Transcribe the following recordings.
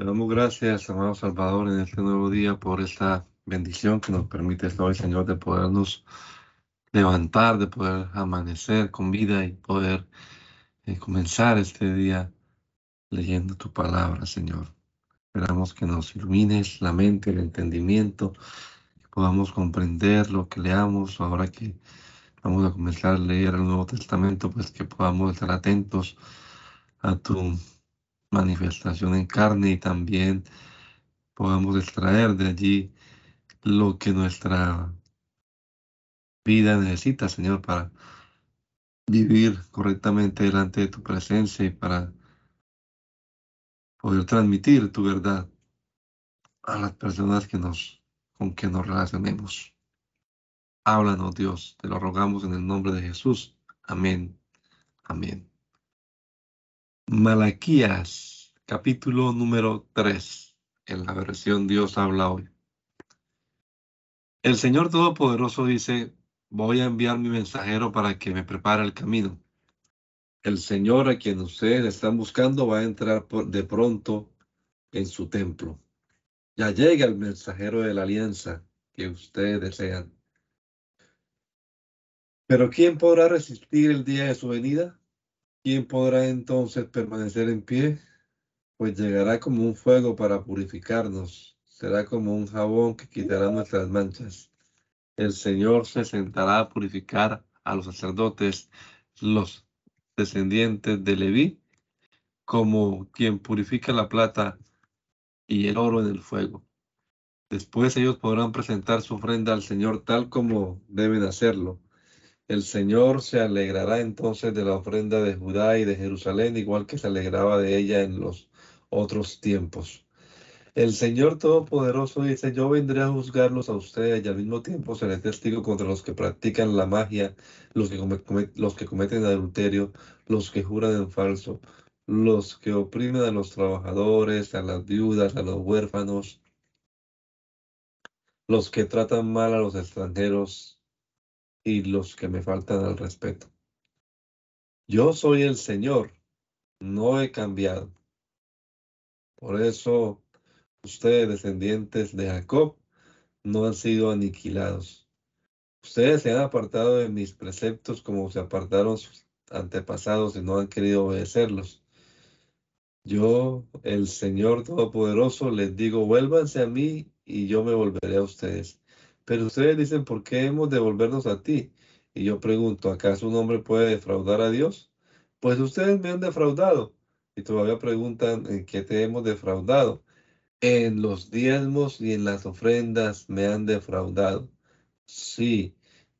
Le damos gracias, amado Salvador, en este nuevo día por esta bendición que nos permite hoy, Señor, de podernos levantar, de poder amanecer con vida y poder eh, comenzar este día leyendo tu palabra, Señor. Esperamos que nos ilumines la mente, el entendimiento, que podamos comprender lo que leamos ahora que vamos a comenzar a leer el Nuevo Testamento, pues que podamos estar atentos a tu manifestación en carne y también podamos extraer de allí lo que nuestra vida necesita, Señor, para vivir correctamente delante de tu presencia y para poder transmitir tu verdad a las personas que nos, con que nos relacionemos. Háblanos, Dios, te lo rogamos en el nombre de Jesús. Amén. Amén. Malaquías, capítulo número 3, en la versión Dios habla hoy. El Señor Todopoderoso dice, voy a enviar mi mensajero para que me prepare el camino. El Señor a quien ustedes están buscando va a entrar de pronto en su templo. Ya llega el mensajero de la alianza que ustedes desean. Pero ¿quién podrá resistir el día de su venida? ¿Quién podrá entonces permanecer en pie? Pues llegará como un fuego para purificarnos, será como un jabón que quitará nuestras manchas. El Señor se sentará a purificar a los sacerdotes, los descendientes de Leví, como quien purifica la plata y el oro en el fuego. Después ellos podrán presentar su ofrenda al Señor tal como deben hacerlo el Señor se alegrará entonces de la ofrenda de Judá y de Jerusalén, igual que se alegraba de ella en los otros tiempos. El Señor Todopoderoso dice, yo vendré a juzgarlos a ustedes y al mismo tiempo seré testigo contra los que practican la magia, los que, los que cometen adulterio, los que juran en falso, los que oprimen a los trabajadores, a las viudas, a los huérfanos, los que tratan mal a los extranjeros, y los que me faltan al respeto. Yo soy el Señor, no he cambiado. Por eso ustedes, descendientes de Jacob, no han sido aniquilados. Ustedes se han apartado de mis preceptos como se apartaron sus antepasados y no han querido obedecerlos. Yo, el Señor Todopoderoso, les digo, vuélvanse a mí y yo me volveré a ustedes. Pero ustedes dicen, ¿por qué hemos de volvernos a ti? Y yo pregunto, ¿acaso un hombre puede defraudar a Dios? Pues ustedes me han defraudado. Y todavía preguntan, ¿en qué te hemos defraudado? En los diezmos y en las ofrendas me han defraudado. Sí,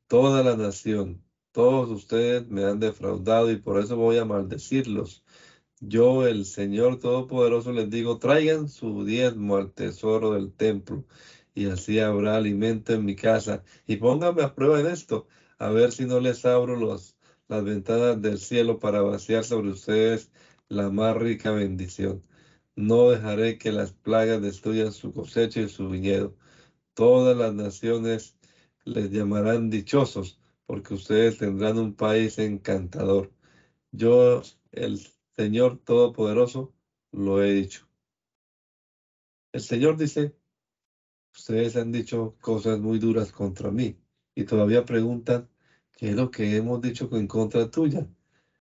toda la nación, todos ustedes me han defraudado y por eso voy a maldecirlos. Yo, el Señor Todopoderoso, les digo, traigan su diezmo al tesoro del templo y así habrá alimento en mi casa. Y pónganme a prueba en esto, a ver si no les abro los, las ventanas del cielo para vaciar sobre ustedes la más rica bendición. No dejaré que las plagas destruyan su cosecha y su viñedo. Todas las naciones les llamarán dichosos, porque ustedes tendrán un país encantador. Yo, el Señor Todopoderoso, lo he dicho. El Señor dice, Ustedes han dicho cosas muy duras contra mí y todavía preguntan qué es lo que hemos dicho en contra tuya.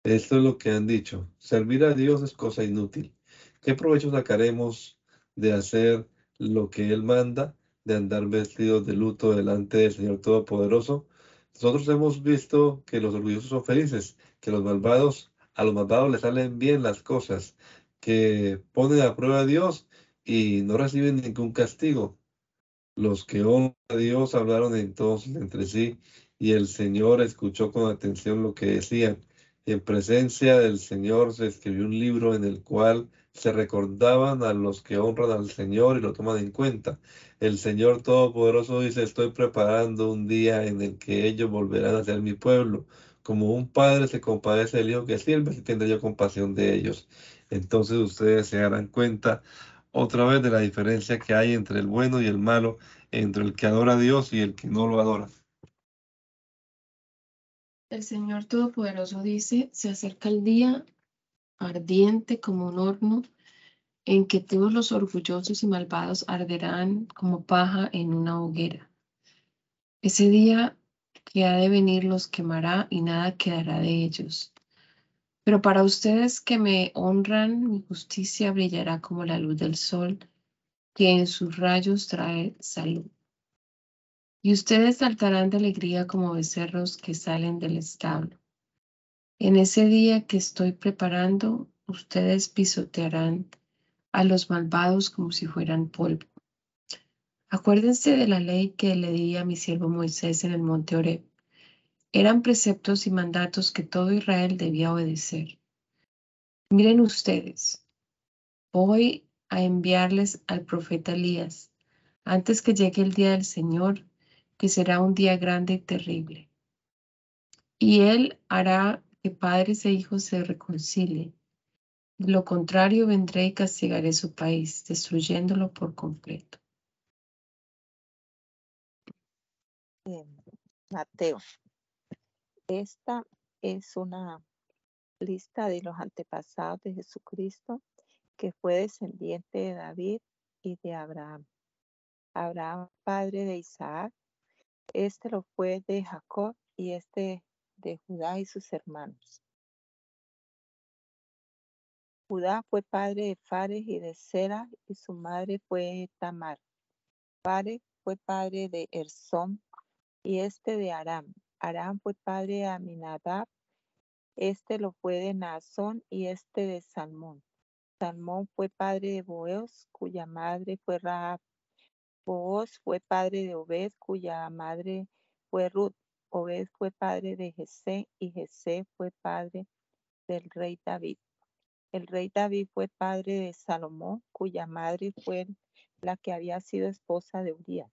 Esto es lo que han dicho. Servir a Dios es cosa inútil. ¿Qué provecho sacaremos de hacer lo que Él manda, de andar vestidos de luto delante del Señor Todopoderoso? Nosotros hemos visto que los orgullosos son felices, que los malvados, a los malvados les salen bien las cosas, que ponen a prueba a Dios y no reciben ningún castigo. Los que honran a Dios hablaron entonces entre sí y el Señor escuchó con atención lo que decían. Y en presencia del Señor se escribió un libro en el cual se recordaban a los que honran al Señor y lo toman en cuenta. El Señor Todopoderoso dice, estoy preparando un día en el que ellos volverán a ser mi pueblo. Como un padre se compadece del hijo que sirve, si tendré yo compasión de ellos. Entonces ustedes se darán cuenta otra vez de la diferencia que hay entre el bueno y el malo, entre el que adora a Dios y el que no lo adora. El Señor Todopoderoso dice, se acerca el día ardiente como un horno en que todos los orgullosos y malvados arderán como paja en una hoguera. Ese día que ha de venir los quemará y nada quedará de ellos. Pero para ustedes que me honran, mi justicia brillará como la luz del sol, que en sus rayos trae salud. Y ustedes saltarán de alegría como becerros que salen del establo. En ese día que estoy preparando, ustedes pisotearán a los malvados como si fueran polvo. Acuérdense de la ley que le di a mi siervo Moisés en el monte Oreb. Eran preceptos y mandatos que todo Israel debía obedecer. Miren ustedes, voy a enviarles al profeta Elías antes que llegue el día del Señor, que será un día grande y terrible. Y él hará que padres e hijos se reconcilien lo contrario, vendré y castigaré su país, destruyéndolo por completo. Mateo. Esta es una lista de los antepasados de Jesucristo que fue descendiente de David y de Abraham. Abraham, padre de Isaac, este lo fue de Jacob y este de Judá y sus hermanos. Judá fue padre de Fares y de Sera, y su madre fue Tamar. Fares fue padre de Ersón, y este de Aram. Aram fue padre de Aminadab, este lo fue de Naasón, y este de Salmón. Salmón fue padre de Boaz, cuya madre fue Rahab. Boaz fue padre de Obed, cuya madre fue Ruth. Obed fue padre de Jesé, y Jesé fue padre del rey David. El rey David fue padre de Salomón, cuya madre fue la que había sido esposa de Urias.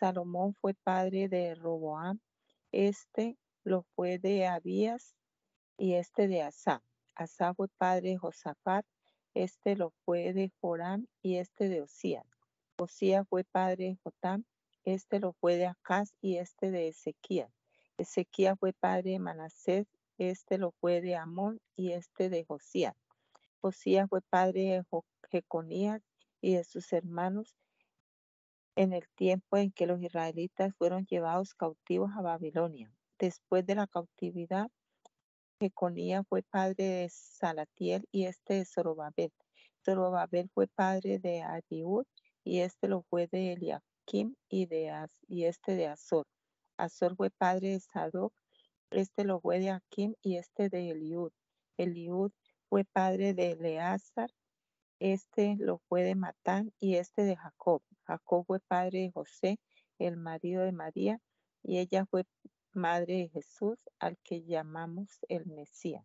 Salomón fue padre de Roboam, este lo fue de Abías y este de Asa. Asa fue padre de Josafat, este lo fue de Joram y este de Osías. Osías fue padre de Jotam, este lo fue de Acaz y este de Ezequías. Ezequías fue padre de Manasés, este lo fue de Amón y este de Josías. Josías fue padre de Jeconías y de sus hermanos en el tiempo en que los israelitas fueron llevados cautivos a Babilonia. Después de la cautividad, Jeconías fue padre de Salatiel y este de Zorobabel. Zorobabel fue padre de Abiud y este lo fue de Eliakim y, de y este de Azor. Azor fue padre de Sadoc, este lo fue de Akim y este de Eliud. Eliud fue padre de Eleazar, este lo fue de Matán y este de Jacob. Jacob fue padre de José, el marido de María, y ella fue madre de Jesús, al que llamamos el Mesías.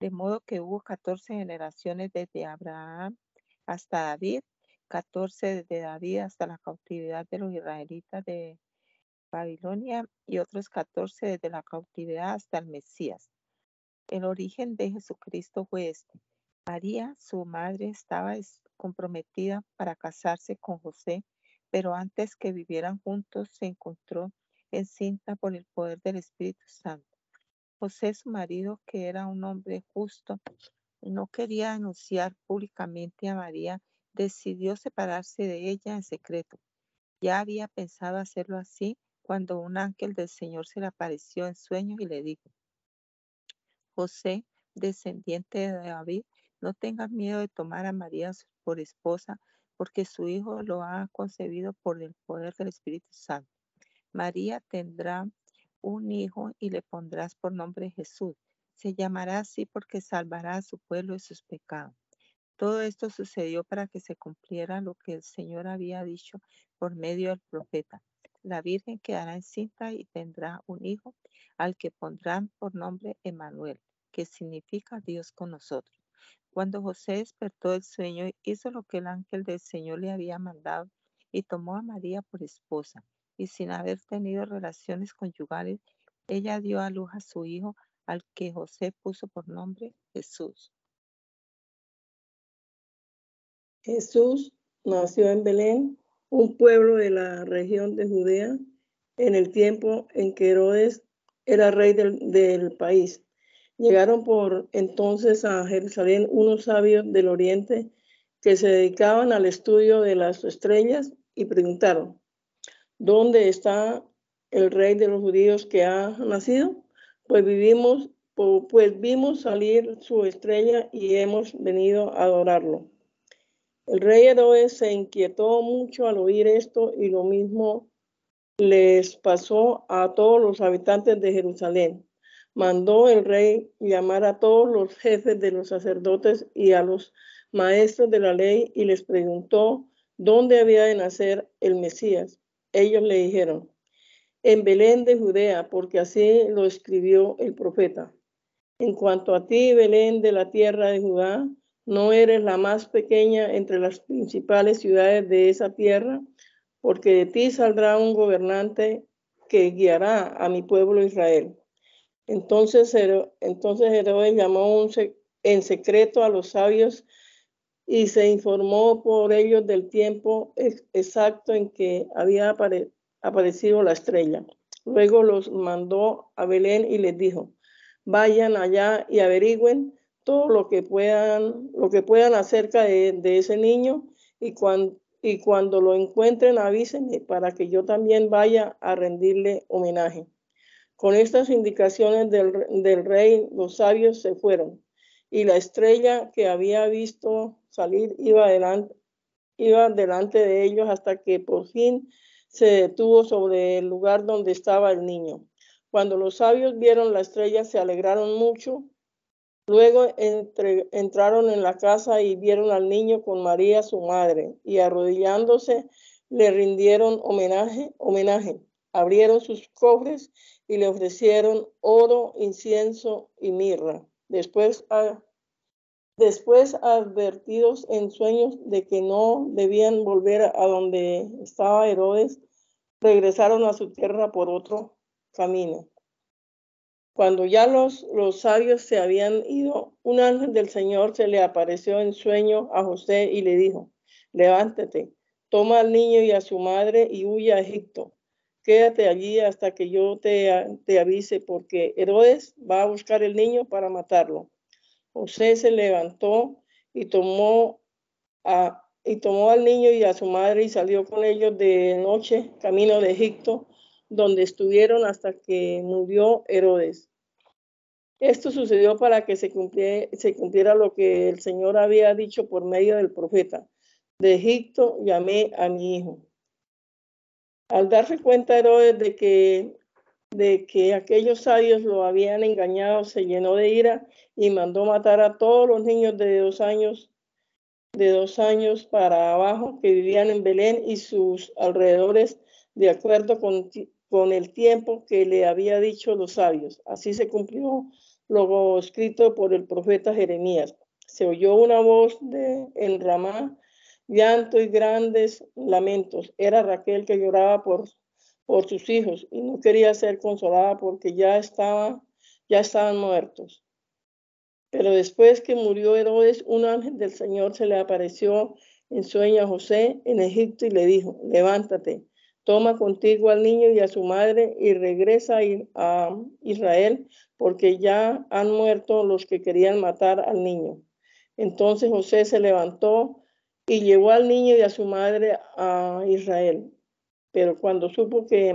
De modo que hubo 14 generaciones desde Abraham hasta David, 14 desde David hasta la cautividad de los israelitas de Babilonia y otros 14 desde la cautividad hasta el Mesías. El origen de Jesucristo fue este. María, su madre, estaba comprometida para casarse con José, pero antes que vivieran juntos se encontró encinta por el poder del Espíritu Santo. José, su marido, que era un hombre justo, no quería anunciar públicamente a María, decidió separarse de ella en secreto. Ya había pensado hacerlo así cuando un ángel del Señor se le apareció en sueños y le dijo, José, descendiente de David, no tengas miedo de tomar a María por esposa, porque su hijo lo ha concebido por el poder del Espíritu Santo. María tendrá un hijo y le pondrás por nombre Jesús. Se llamará así porque salvará a su pueblo de sus pecados. Todo esto sucedió para que se cumpliera lo que el Señor había dicho por medio del profeta. La Virgen quedará encinta y tendrá un hijo al que pondrán por nombre Emanuel que significa Dios con nosotros. Cuando José despertó del sueño, hizo lo que el ángel del Señor le había mandado y tomó a María por esposa. Y sin haber tenido relaciones conyugales, ella dio a luz a su hijo, al que José puso por nombre Jesús. Jesús nació en Belén, un pueblo de la región de Judea, en el tiempo en que Herodes era rey del, del país. Llegaron por entonces a Jerusalén unos sabios del oriente que se dedicaban al estudio de las estrellas y preguntaron, ¿dónde está el rey de los judíos que ha nacido? Pues vivimos, pues vimos salir su estrella y hemos venido a adorarlo. El rey Herodes se inquietó mucho al oír esto y lo mismo les pasó a todos los habitantes de Jerusalén. Mandó el rey llamar a todos los jefes de los sacerdotes y a los maestros de la ley y les preguntó dónde había de nacer el Mesías. Ellos le dijeron, en Belén de Judea, porque así lo escribió el profeta. En cuanto a ti, Belén de la tierra de Judá, no eres la más pequeña entre las principales ciudades de esa tierra, porque de ti saldrá un gobernante que guiará a mi pueblo Israel. Entonces, entonces Herodes llamó en secreto a los sabios y se informó por ellos del tiempo exacto en que había aparecido la estrella. Luego los mandó a Belén y les dijo, vayan allá y averigüen todo lo que puedan, lo que puedan acerca de, ese niño y, y cuando lo encuentren avísenme para que yo también vaya a rendirle homenaje. Con estas indicaciones del, rey, los sabios se fueron y la estrella que había visto salir iba delante de ellos hasta que por fin se detuvo sobre el lugar donde estaba el niño. Cuando los sabios vieron la estrella, se alegraron mucho Luego entraron en la casa y vieron al niño con María, su madre, y arrodillándose le rindieron homenaje, homenaje. Abrieron sus cofres y le ofrecieron oro, incienso y mirra. Después, después advertidos en sueños de que no debían volver a donde estaba Herodes, regresaron a su tierra por otro camino. Cuando ya los, los sabios se habían ido, un ángel del Señor se le apareció en sueño a José y le dijo, levántate, toma al niño y a su madre y huye a Egipto. Quédate allí hasta que yo te, avise, porque Herodes va a buscar el niño para matarlo. José se levantó y tomó, y tomó al niño y a su madre y salió con ellos de noche camino de Egipto, donde estuvieron hasta que murió Herodes. Esto sucedió para que se cumpliera, lo que el Señor había dicho por medio del profeta. De Egipto llamé a mi hijo. Al darse cuenta Herodes de que, de que aquellos sabios lo habían engañado, se llenó de ira y mandó matar a todos los niños de dos años, de dos años para abajo que vivían en Belén y sus alrededores, de acuerdo con, con el tiempo que le había dicho los sabios. Así se cumplió luego escrito por el profeta Jeremías. Se oyó una voz de, en Ramá, llanto y grandes lamentos. Era Raquel que lloraba por, por sus hijos y no quería ser consolada porque ya, estaba, ya estaban muertos. Pero después que murió Herodes, un ángel del Señor se le apareció en sueño a José en Egipto y le dijo, levántate, toma contigo al niño y a su madre y regresa a Israel porque ya han muerto los que querían matar al niño. Entonces José se levantó y llevó al niño y a su madre a Israel. Pero cuando supo que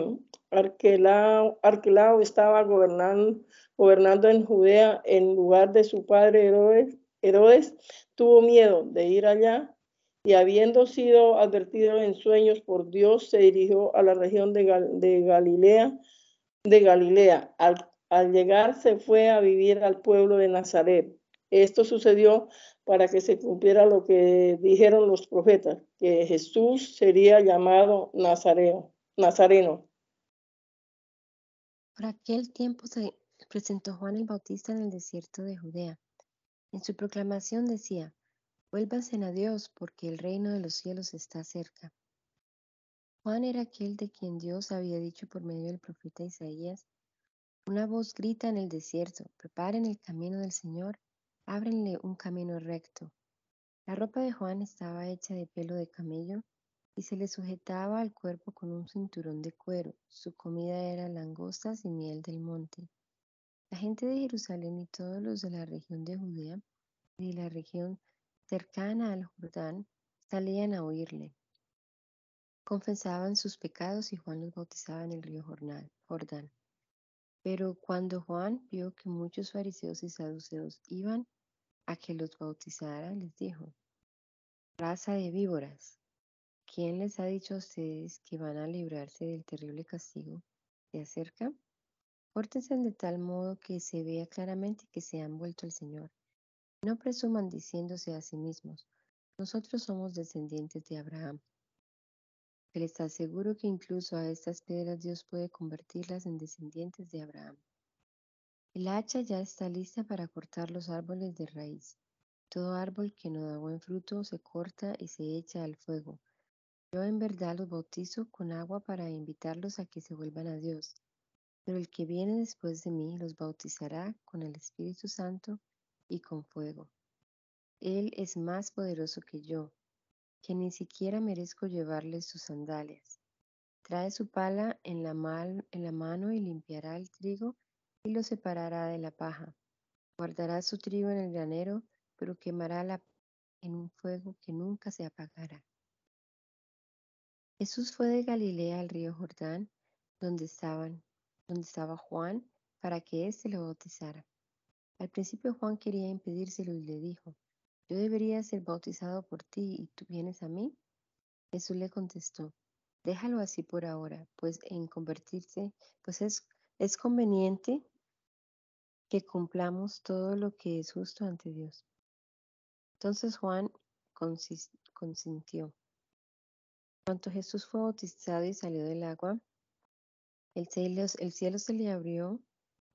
Arquelao, Arquelao estaba gobernando, gobernando en Judea en lugar de su padre Herodes, Herodes, tuvo miedo de ir allá y habiendo sido advertido en sueños por Dios, se dirigió a la región de, Galilea, de Galilea, al al llegar se fue a vivir al pueblo de Nazaret. Esto sucedió para que se cumpliera lo que dijeron los profetas, que Jesús sería llamado Nazareo, Nazareno. Por aquel tiempo se presentó Juan el Bautista en el desierto de Judea. En su proclamación decía, vuélvanse a Dios porque el reino de los cielos está cerca. Juan era aquel de quien Dios había dicho por medio del profeta Isaías, una voz grita en el desierto, preparen el camino del Señor, ábrenle un camino recto. La ropa de Juan estaba hecha de pelo de camello y se le sujetaba al cuerpo con un cinturón de cuero. Su comida era langostas y miel del monte. La gente de Jerusalén y todos los de la región de Judea y de la región cercana al Jordán, salían a oírle. Confesaban sus pecados y Juan los bautizaba en el río Jordán. Pero cuando Juan vio que muchos fariseos y saduceos iban a que los bautizara, les dijo, raza de víboras, ¿quién les ha dicho a ustedes que van a librarse del terrible castigo? ¿Se acerca? Pórtense de tal modo que se vea claramente que se han vuelto al Señor. No presuman diciéndose a sí mismos, nosotros somos descendientes de Abraham. Les aseguro que incluso a estas piedras Dios puede convertirlas en descendientes de Abraham. El hacha ya está lista para cortar los árboles de raíz. Todo árbol que no da buen fruto se corta y se echa al fuego. Yo en verdad los bautizo con agua para invitarlos a que se vuelvan a Dios. Pero el que viene después de mí los bautizará con el Espíritu Santo y con fuego. Él es más poderoso que yo que ni siquiera merezco llevarle sus sandalias. Trae su pala en la, en la mano y limpiará el trigo y lo separará de la paja. Guardará su trigo en el granero, pero quemará la en un fuego que nunca se apagará. Jesús fue de Galilea al río Jordán, donde donde estaba Juan, para que éste lo bautizara. Al principio Juan quería impedírselo y le dijo, yo debería ser bautizado por ti y tú vienes a mí. Jesús le contestó, déjalo así por ahora, pues en convertirse, pues es, es conveniente que cumplamos todo lo que es justo ante Dios. Entonces Juan consintió. Cuando Jesús fue bautizado y salió del agua, el cielo, el cielo se le abrió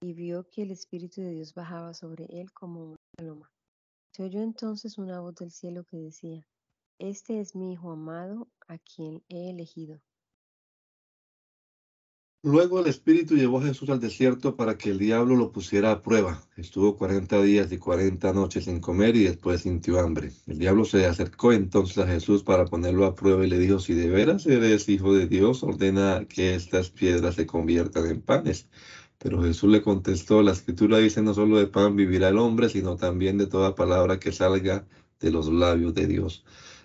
y vio que el Espíritu de Dios bajaba sobre él como una paloma. Se oyó entonces una voz del cielo que decía, Este es mi Hijo amado, a quien he elegido. Luego el Espíritu llevó a Jesús al desierto para que el diablo lo pusiera a prueba. Estuvo cuarenta días y cuarenta noches sin comer y después sintió hambre. El diablo se acercó entonces a Jesús para ponerlo a prueba y le dijo, si de veras eres hijo de Dios, ordena que estas piedras se conviertan en panes. Pero Jesús le contestó, la escritura dice no solo de pan vivirá el hombre, sino también de toda palabra que salga de los labios de Dios.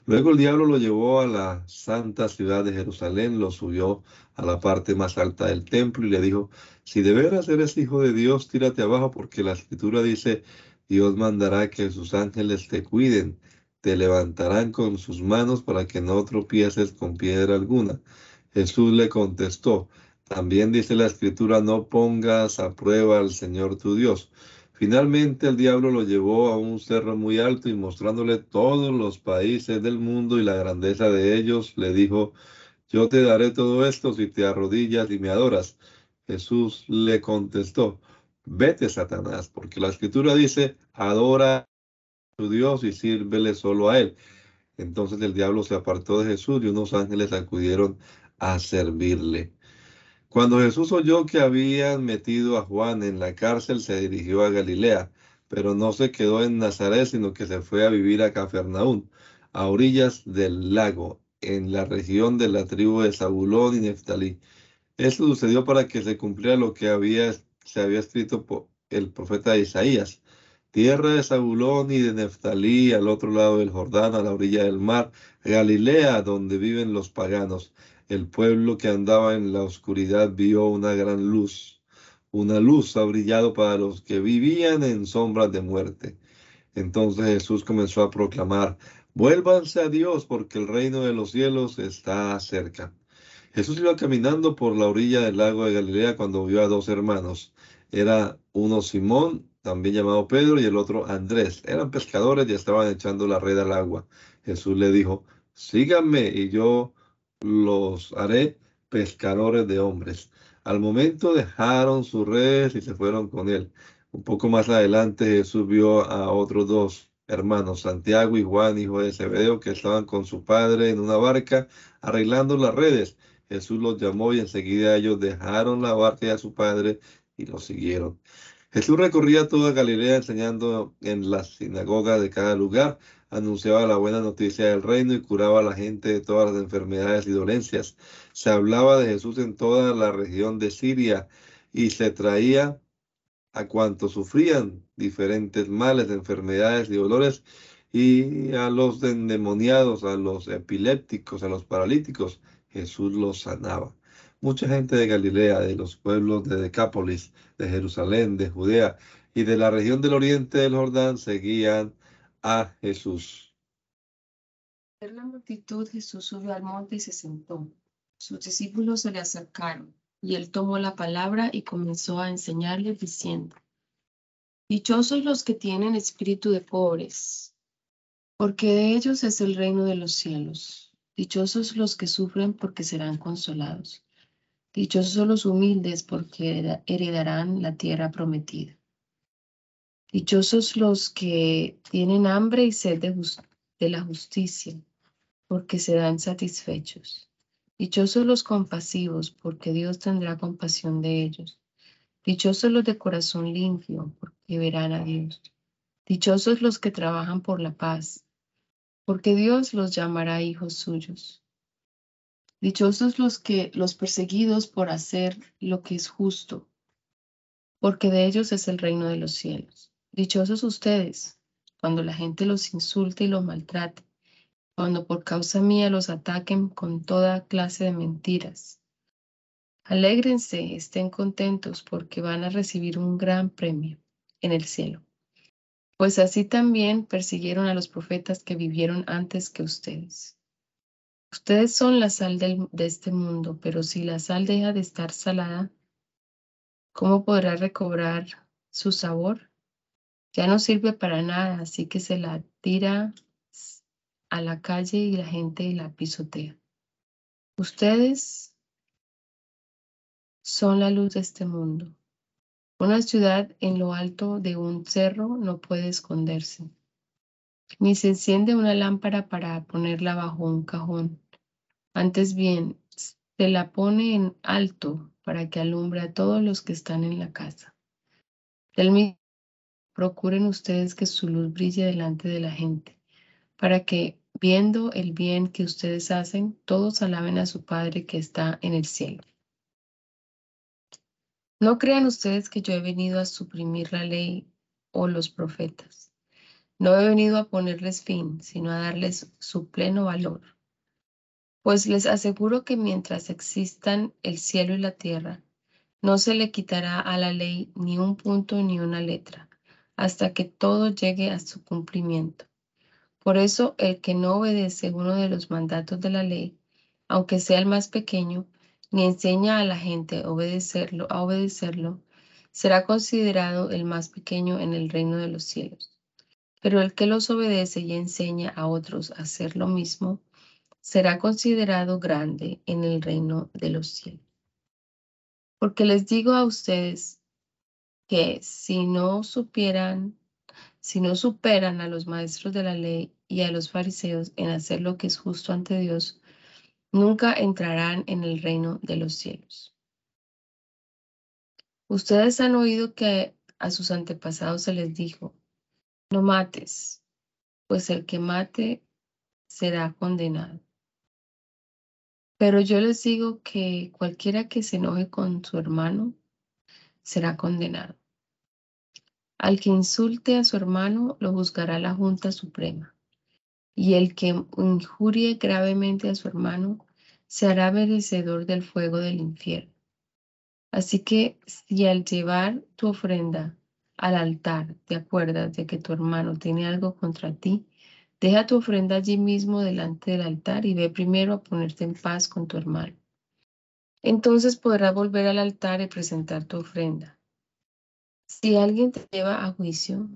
Luego el diablo lo llevó a la santa ciudad de Jerusalén, lo subió a la parte más alta del templo y le dijo, si de veras eres hijo de Dios, tírate abajo, porque la escritura dice, Dios mandará que sus ángeles te cuiden, te levantarán con sus manos para que no tropieces con piedra alguna. Jesús le contestó, también dice la escritura, no pongas a prueba al Señor tu Dios. Finalmente el diablo lo llevó a un cerro muy alto y mostrándole todos los países del mundo y la grandeza de ellos, le dijo, yo te daré todo esto si te arrodillas y me adoras. Jesús le contestó, vete Satanás, porque la escritura dice, adora a tu Dios y sírvele solo a él. Entonces el diablo se apartó de Jesús y unos ángeles acudieron a servirle. Cuando Jesús oyó que habían metido a Juan en la cárcel, se dirigió a Galilea, pero no se quedó en Nazaret, sino que se fue a vivir a Cafarnaún, a orillas del lago, en la región de la tribu de Zabulón y Neftalí. Esto sucedió para que se cumpliera lo que había, se había escrito por el profeta Isaías. Tierra de Zabulón y de Neftalí, al otro lado del Jordán, a la orilla del mar, Galilea, donde viven los paganos. El pueblo que andaba en la oscuridad vio una gran luz. Una luz ha brillado para los que vivían en sombras de muerte. Entonces Jesús comenzó a proclamar, vuélvanse a Dios porque el reino de los cielos está cerca. Jesús iba caminando por la orilla del lago de Galilea cuando vio a dos hermanos. Era uno Simón, también llamado Pedro, y el otro Andrés. Eran pescadores y estaban echando la red al agua. Jesús le dijo, síganme y yo los haré pescadores de hombres. Al momento dejaron sus redes y se fueron con él. Un poco más adelante Jesús vio a otros dos hermanos, Santiago y Juan, hijo de Zebedeo, que estaban con su padre en una barca arreglando las redes. Jesús los llamó y enseguida ellos dejaron la barca y a su padre y lo siguieron. Jesús recorría toda Galilea enseñando en las sinagogas de cada lugar anunciaba la buena noticia del reino y curaba a la gente de todas las enfermedades y dolencias. Se hablaba de Jesús en toda la región de Siria y se traía a cuantos sufrían diferentes males, enfermedades y dolores Y a los endemoniados, a los epilépticos, a los paralíticos, Jesús los sanaba. Mucha gente de Galilea, de los pueblos de Decápolis, de Jerusalén, de Judea y de la región del oriente del Jordán seguían a Jesús. En la multitud, Jesús subió al monte y se sentó. Sus discípulos se le acercaron, y él tomó la palabra y comenzó a enseñarles diciendo, Dichosos los que tienen espíritu de pobres, porque de ellos es el reino de los cielos. Dichosos los que sufren, porque serán consolados. Dichosos los humildes, porque heredarán la tierra prometida. Dichosos los que tienen hambre y sed de, la justicia, porque serán satisfechos. Dichosos los compasivos, porque Dios tendrá compasión de ellos. Dichosos los de corazón limpio, porque verán a Dios. Dichosos los que trabajan por la paz, porque Dios los llamará hijos suyos. Dichosos los que los perseguidos por hacer lo que es justo, porque de ellos es el reino de los cielos. Dichosos ustedes cuando la gente los insulte y los maltrate, cuando por causa mía los ataquen con toda clase de mentiras. Alégrense, estén contentos porque van a recibir un gran premio en el cielo. Pues así también persiguieron a los profetas que vivieron antes que ustedes. Ustedes son la sal de este mundo, pero si la sal deja de estar salada, ¿cómo podrá recobrar su sabor? Ya no sirve para nada, así que se la tira a la calle y la gente la pisotea. Ustedes son la luz de este mundo. Una ciudad en lo alto de un cerro no puede esconderse, ni se enciende una lámpara para ponerla bajo un cajón. Antes bien, se la pone en alto para que alumbre a todos los que están en la casa. Del mismo, procuren ustedes que su luz brille delante de la gente, para que, viendo el bien que ustedes hacen, todos alaben a su Padre que está en el cielo. No crean ustedes que yo he venido a suprimir la ley o los profetas. No he venido a ponerles fin, sino a darles su pleno valor. Pues les aseguro que mientras existan el cielo y la tierra, no se le quitará a la ley ni un punto ni una letra, hasta que todo llegue a su cumplimiento. Por eso el que no obedece uno de los mandatos de la ley, aunque sea el más pequeño, ni enseña a la gente a obedecerlo, a obedecerlo, será considerado el más pequeño en el reino de los cielos. Pero el que los obedece y enseña a otros a hacer lo mismo, será considerado grande en el reino de los cielos. Porque les digo a ustedes que si no supieran, si no superan a los maestros de la ley y a los fariseos en hacer lo que es justo ante Dios, nunca entrarán en el reino de los cielos. Ustedes han oído que a sus antepasados se les dijo, no mates, pues el que mate será condenado. Pero yo les digo que cualquiera que se enoje con su hermano será condenado. Al que insulte a su hermano lo juzgará la Junta Suprema y el que injurie gravemente a su hermano se hará merecedor del fuego del infierno. Así que si al llevar tu ofrenda al altar te acuerdas de que tu hermano tiene algo contra ti, deja tu ofrenda allí mismo delante del altar y ve primero a ponerte en paz con tu hermano. Entonces podrás volver al altar y presentar tu ofrenda. Si alguien te lleva a juicio,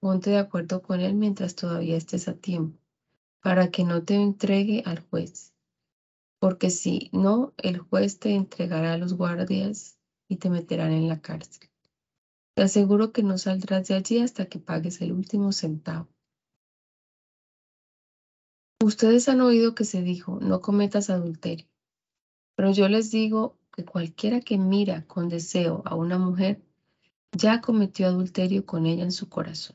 ponte de acuerdo con él mientras todavía estés a tiempo, para que no te entregue al juez. Porque si no, el juez te entregará a los guardias y te meterán en la cárcel. Te aseguro que no saldrás de allí hasta que pagues el último centavo. Ustedes han oído que se dijo, no cometas adulterio. Pero yo les digo que cualquiera que mira con deseo a una mujer ya cometió adulterio con ella en su corazón.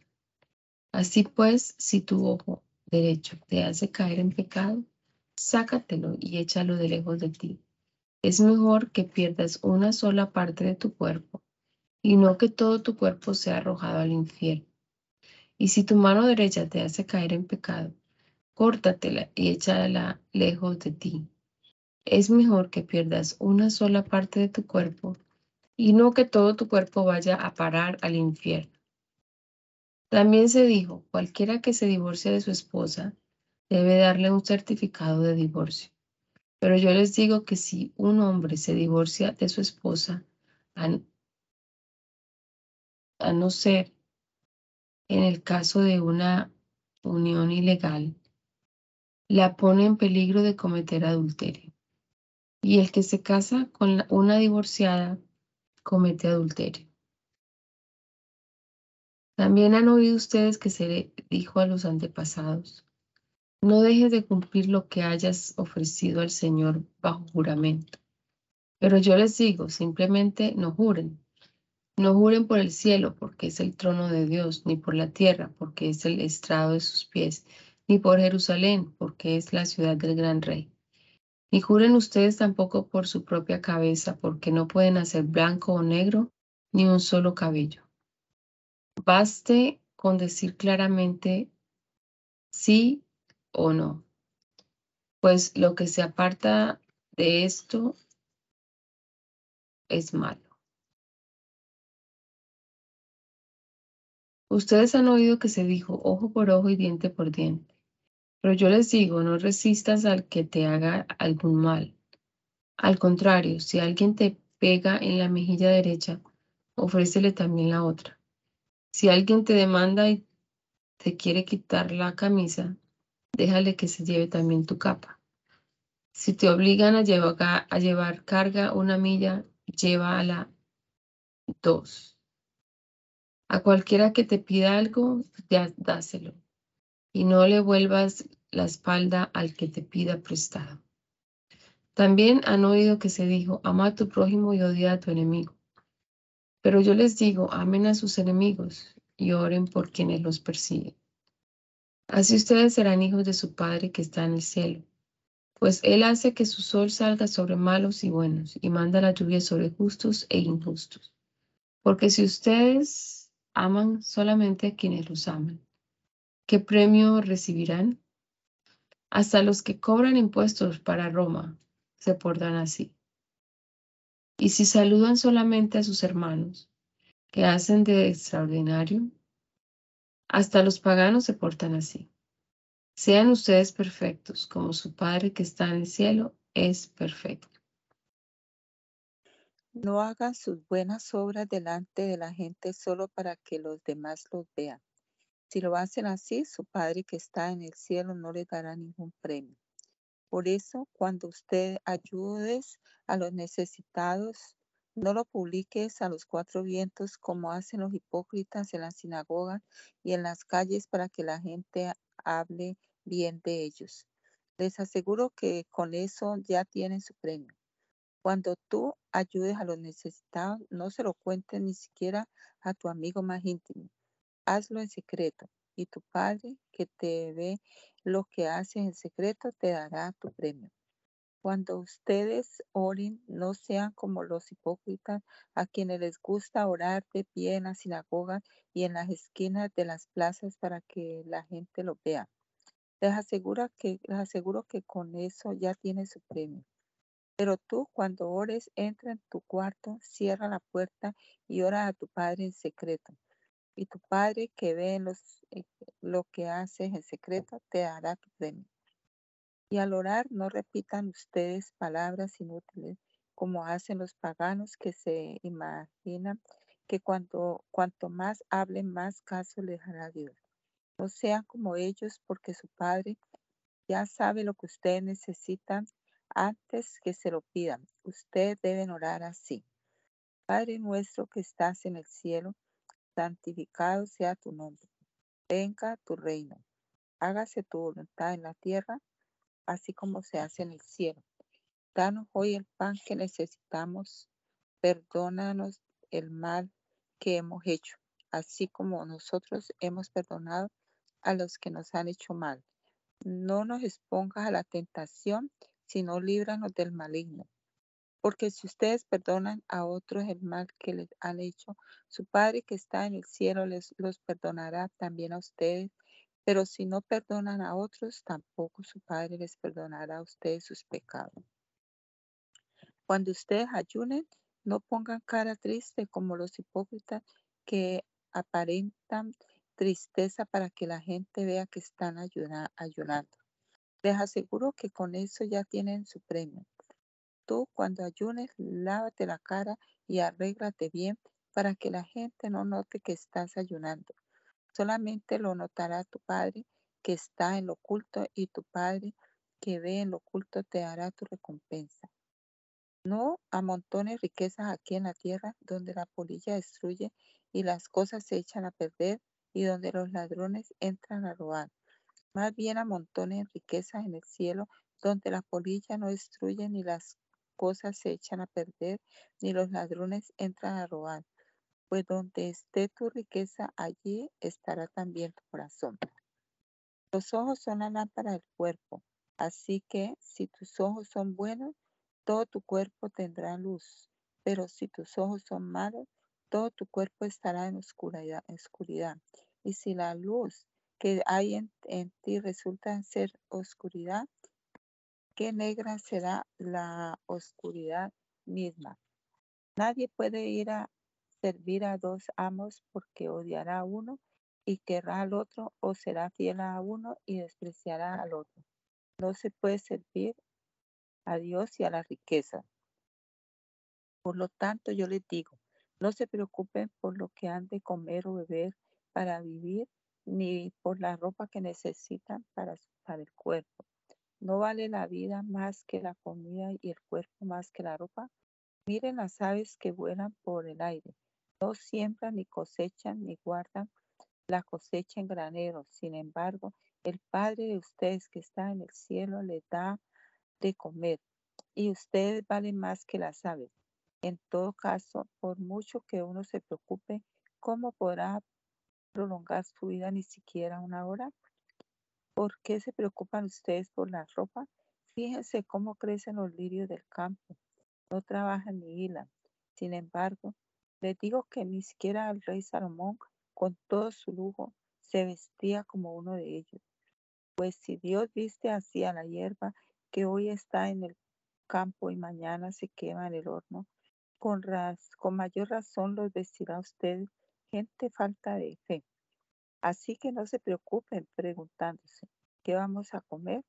Así pues, si tu ojo derecho te hace caer en pecado, sácatelo y échalo de lejos de ti. Es mejor que pierdas una sola parte de tu cuerpo y no que todo tu cuerpo sea arrojado al infierno. Y si tu mano derecha te hace caer en pecado, córtatela y échala lejos de ti. Es mejor que pierdas una sola parte de tu cuerpo y no que todo tu cuerpo vaya a parar al infierno. También se dijo, cualquiera que se divorcie de su esposa debe darle un certificado de divorcio. Pero yo les digo que si un hombre se divorcia de su esposa, a, no ser en el caso de una unión ilegal, la pone en peligro de cometer adulterio. Y el que se casa con una divorciada comete adulterio. También han oído ustedes que se le dijo a los antepasados, no dejes de cumplir lo que hayas ofrecido al Señor bajo juramento. Pero yo les digo, simplemente no juren. No juren por el cielo, porque es el trono de Dios, ni por la tierra, porque es el estrado de sus pies, ni por Jerusalén, porque es la ciudad del gran rey. Ni juren ustedes tampoco por su propia cabeza, porque no pueden hacer blanco o negro, ni un solo cabello. Baste con decir claramente sí o no. Pues lo que se aparta de esto es malo. Ustedes han oído que se dijo ojo por ojo y diente por diente. Pero yo les digo, no resistas al que te haga algún mal. Al contrario, si alguien te pega en la mejilla derecha, ofrécele también la otra. Si alguien te demanda y te quiere quitar la camisa, déjale que se lleve también tu capa. Si te obligan a llevar, a carga una milla, llévala dos. A cualquiera que te pida algo, ya dáselo. Y no le vuelvas la espalda al que te pida prestado. También han oído que se dijo, ama a tu prójimo y odia a tu enemigo. Pero yo les digo, amen a sus enemigos y oren por quienes los persiguen. Así ustedes serán hijos de su Padre que está en el cielo, pues Él hace que su sol salga sobre malos y buenos y manda la lluvia sobre justos e injustos. Porque si ustedes aman solamente a quienes los aman, ¿qué premio recibirán? Hasta los que cobran impuestos para Roma se portan así. Y si saludan solamente a sus hermanos, ¿qué hacen de extraordinario? Hasta los paganos se portan así. Sean ustedes perfectos, como su Padre que está en el cielo es perfecto. No hagan sus buenas obras delante de la gente solo para que los demás los vean. Si lo hacen así, su Padre que está en el cielo no les dará ningún premio. Por eso, cuando usted ayudes a los necesitados, no lo publiques a los cuatro vientos como hacen los hipócritas en las sinagogas y en las calles para que la gente hable bien de ellos. Les aseguro que con eso ya tienen su premio. Cuando tú ayudes a los necesitados, no se lo cuentes ni siquiera a tu amigo más íntimo. Hazlo en secreto y tu Padre que te ve lo que haces en secreto te dará tu premio. Cuando ustedes oren, no sean como los hipócritas a quienes les gusta orar de pie en las sinagogas y en las esquinas de las plazas para que la gente lo vea. Les, aseguro que, les aseguro que con eso ya tienes su premio. Pero tú cuando ores, entra en tu cuarto, cierra la puerta y ora a tu Padre en secreto. Y tu Padre que ve los, eh, lo que haces en secreto te dará tu premio. Y al orar no repitan ustedes palabras inútiles como hacen los paganos que se imaginan que cuando, cuanto más hablen, más caso les hará Dios. No sean como ellos porque su Padre ya sabe lo que ustedes necesitan antes que se lo pidan. Ustedes deben orar así. Padre nuestro que estás en el cielo, santificado sea tu nombre. Venga tu reino. Hágase tu voluntad en la tierra así como se hace en el cielo. Danos hoy el pan que necesitamos. Perdónanos el mal que hemos hecho, así como nosotros hemos perdonado a los que nos han hecho mal. No nos expongas a la tentación, sino líbranos del maligno. Porque si ustedes perdonan a otros el mal que les han hecho, su Padre que está en el cielo les los perdonará también a ustedes. Pero si no perdonan a otros, tampoco su Padre les perdonará a ustedes sus pecados. Cuando ustedes ayunen, no pongan cara triste como los hipócritas que aparentan tristeza para que la gente vea que están ayunando. Les aseguro que con eso ya tienen su premio. Tú cuando ayunes, lávate la cara y arréglate bien para que la gente no note que estás ayunando. Solamente lo notará tu Padre que está en lo oculto y tu Padre que ve en lo oculto te dará tu recompensa. No amontones riquezas aquí en la tierra donde la polilla destruye y las cosas se echan a perder y donde los ladrones entran a robar. Más bien amontonen riquezas en el cielo donde la polilla no destruye ni las cosas se echan a perder ni los ladrones entran a robar. Pues donde esté tu riqueza, allí estará también tu corazón. Los ojos son la lámpara del cuerpo, así que si tus ojos son buenos, todo tu cuerpo tendrá luz, pero si tus ojos son malos, todo tu cuerpo estará en oscuridad. Y si la luz que hay en ti resulta ser oscuridad, qué negra será la oscuridad misma. Nadie puede ir a servir a dos amos porque odiará a uno y querrá al otro o será fiel a uno y despreciará al otro. No se puede servir a Dios y a la riqueza. Por lo tanto, yo les digo, no se preocupen por lo que han de comer o beber para vivir, ni por la ropa que necesitan para, para el cuerpo. ¿No vale la vida más que la comida y el cuerpo más que la ropa? Miren las aves que vuelan por el aire. No siembran ni cosechan ni guardan la cosecha en graneros. Sin embargo, el Padre de ustedes que está en el cielo les da de comer, y ustedes valen más que las aves. En todo caso, por mucho que uno se preocupe, ¿cómo podrá prolongar su vida ni siquiera una hora? ¿Por qué se preocupan ustedes por la ropa? Fíjense cómo crecen los lirios del campo. No trabajan ni hilan. Sin embargo, les digo que ni siquiera el rey Salomón, con todo su lujo, se vestía como uno de ellos. Pues si Dios viste así a la hierba que hoy está en el campo y mañana se quema en el horno, con, con mayor razón los vestirá usted gente falta de fe. Así que no se preocupen preguntándose, ¿qué vamos a comer?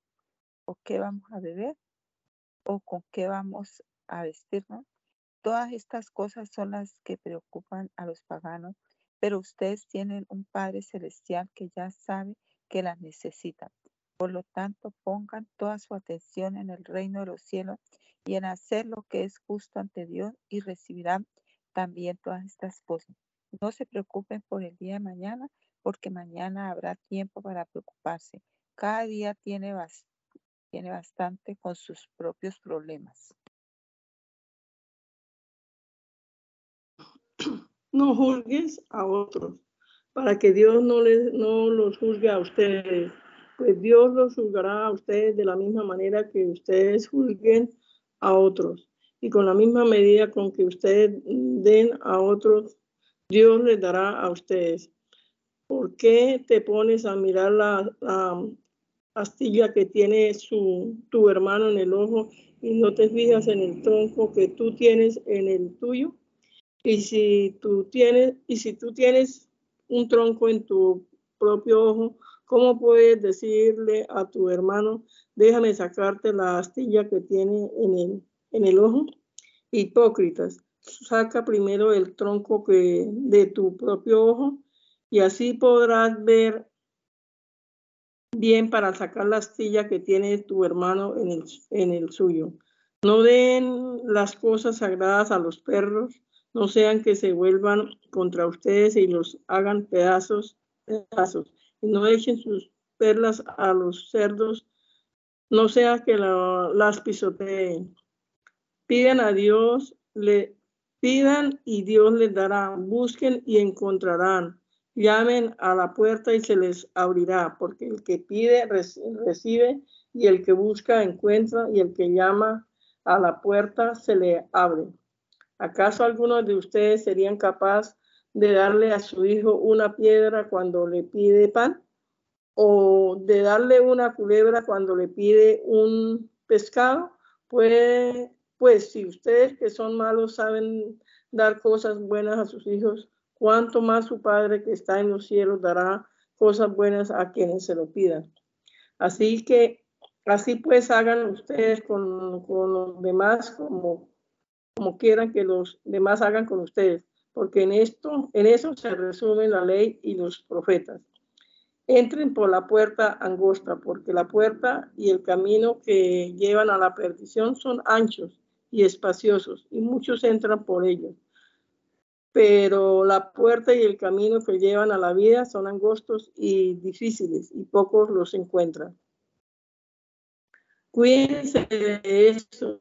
¿O qué vamos a beber? ¿O con qué vamos a vestirnos? Todas estas cosas son las que preocupan a los paganos, pero ustedes tienen un Padre Celestial que ya sabe que las necesitan. Por lo tanto, pongan toda su atención en el reino de los cielos y en hacer lo que es justo ante Dios y recibirán también todas estas cosas. No se preocupen por el día de mañana, porque mañana habrá tiempo para preocuparse. Cada día tiene, tiene bastante con sus propios problemas. No juzgues a otros, para que Dios no, les, no los juzgue a ustedes pues Dios los juzgará a ustedes de la misma manera que ustedes juzguen a otros. Y con la misma medida con que ustedes den a otros, Dios les dará a ustedes. ¿Por qué te pones a mirar la, astilla que tiene su, tu hermano en el ojo y no te fijas en el tronco que tú tienes en el tuyo? Y si tú tienes, y si tú tienes un tronco en tu propio ojo, ¿Cómo puedes decirle a tu hermano, déjame sacarte la astilla que tiene en el, en el ojo? Hipócritas, saca primero el tronco que, de tu propio ojo y así podrás ver bien para sacar la astilla que tiene tu hermano en el, en el suyo. No den las cosas sagradas a los perros, no sean que se vuelvan contra ustedes y los hagan pedazos, pedazos y no echen sus perlas a los cerdos, no sea que las pisoteen. Pidan a Dios, le pidan y Dios les dará. Busquen y encontrarán. Llamen a la puerta y se les abrirá, porque el que pide recibe y el que busca encuentra y el que llama a la puerta se le abre. ¿Acaso algunos de ustedes serían capaces de darle a su hijo una piedra cuando le pide pan? ¿O de darle una culebra cuando le pide un pescado? Pues, pues si ustedes que son malos saben dar cosas buenas a sus hijos, cuánto más su Padre que está en los cielos dará cosas buenas a quienes se lo pidan. Así que, así pues, hagan ustedes con, los demás como, como quieran que los demás hagan con ustedes, porque en esto, en eso se resume la ley y los profetas. Entren por la puerta angosta, porque la puerta y el camino que llevan a la perdición son anchos y espaciosos, y muchos entran por ellos pero la puerta y el camino que llevan a la vida son angostos y difíciles y pocos los encuentran. Cuídense de esos,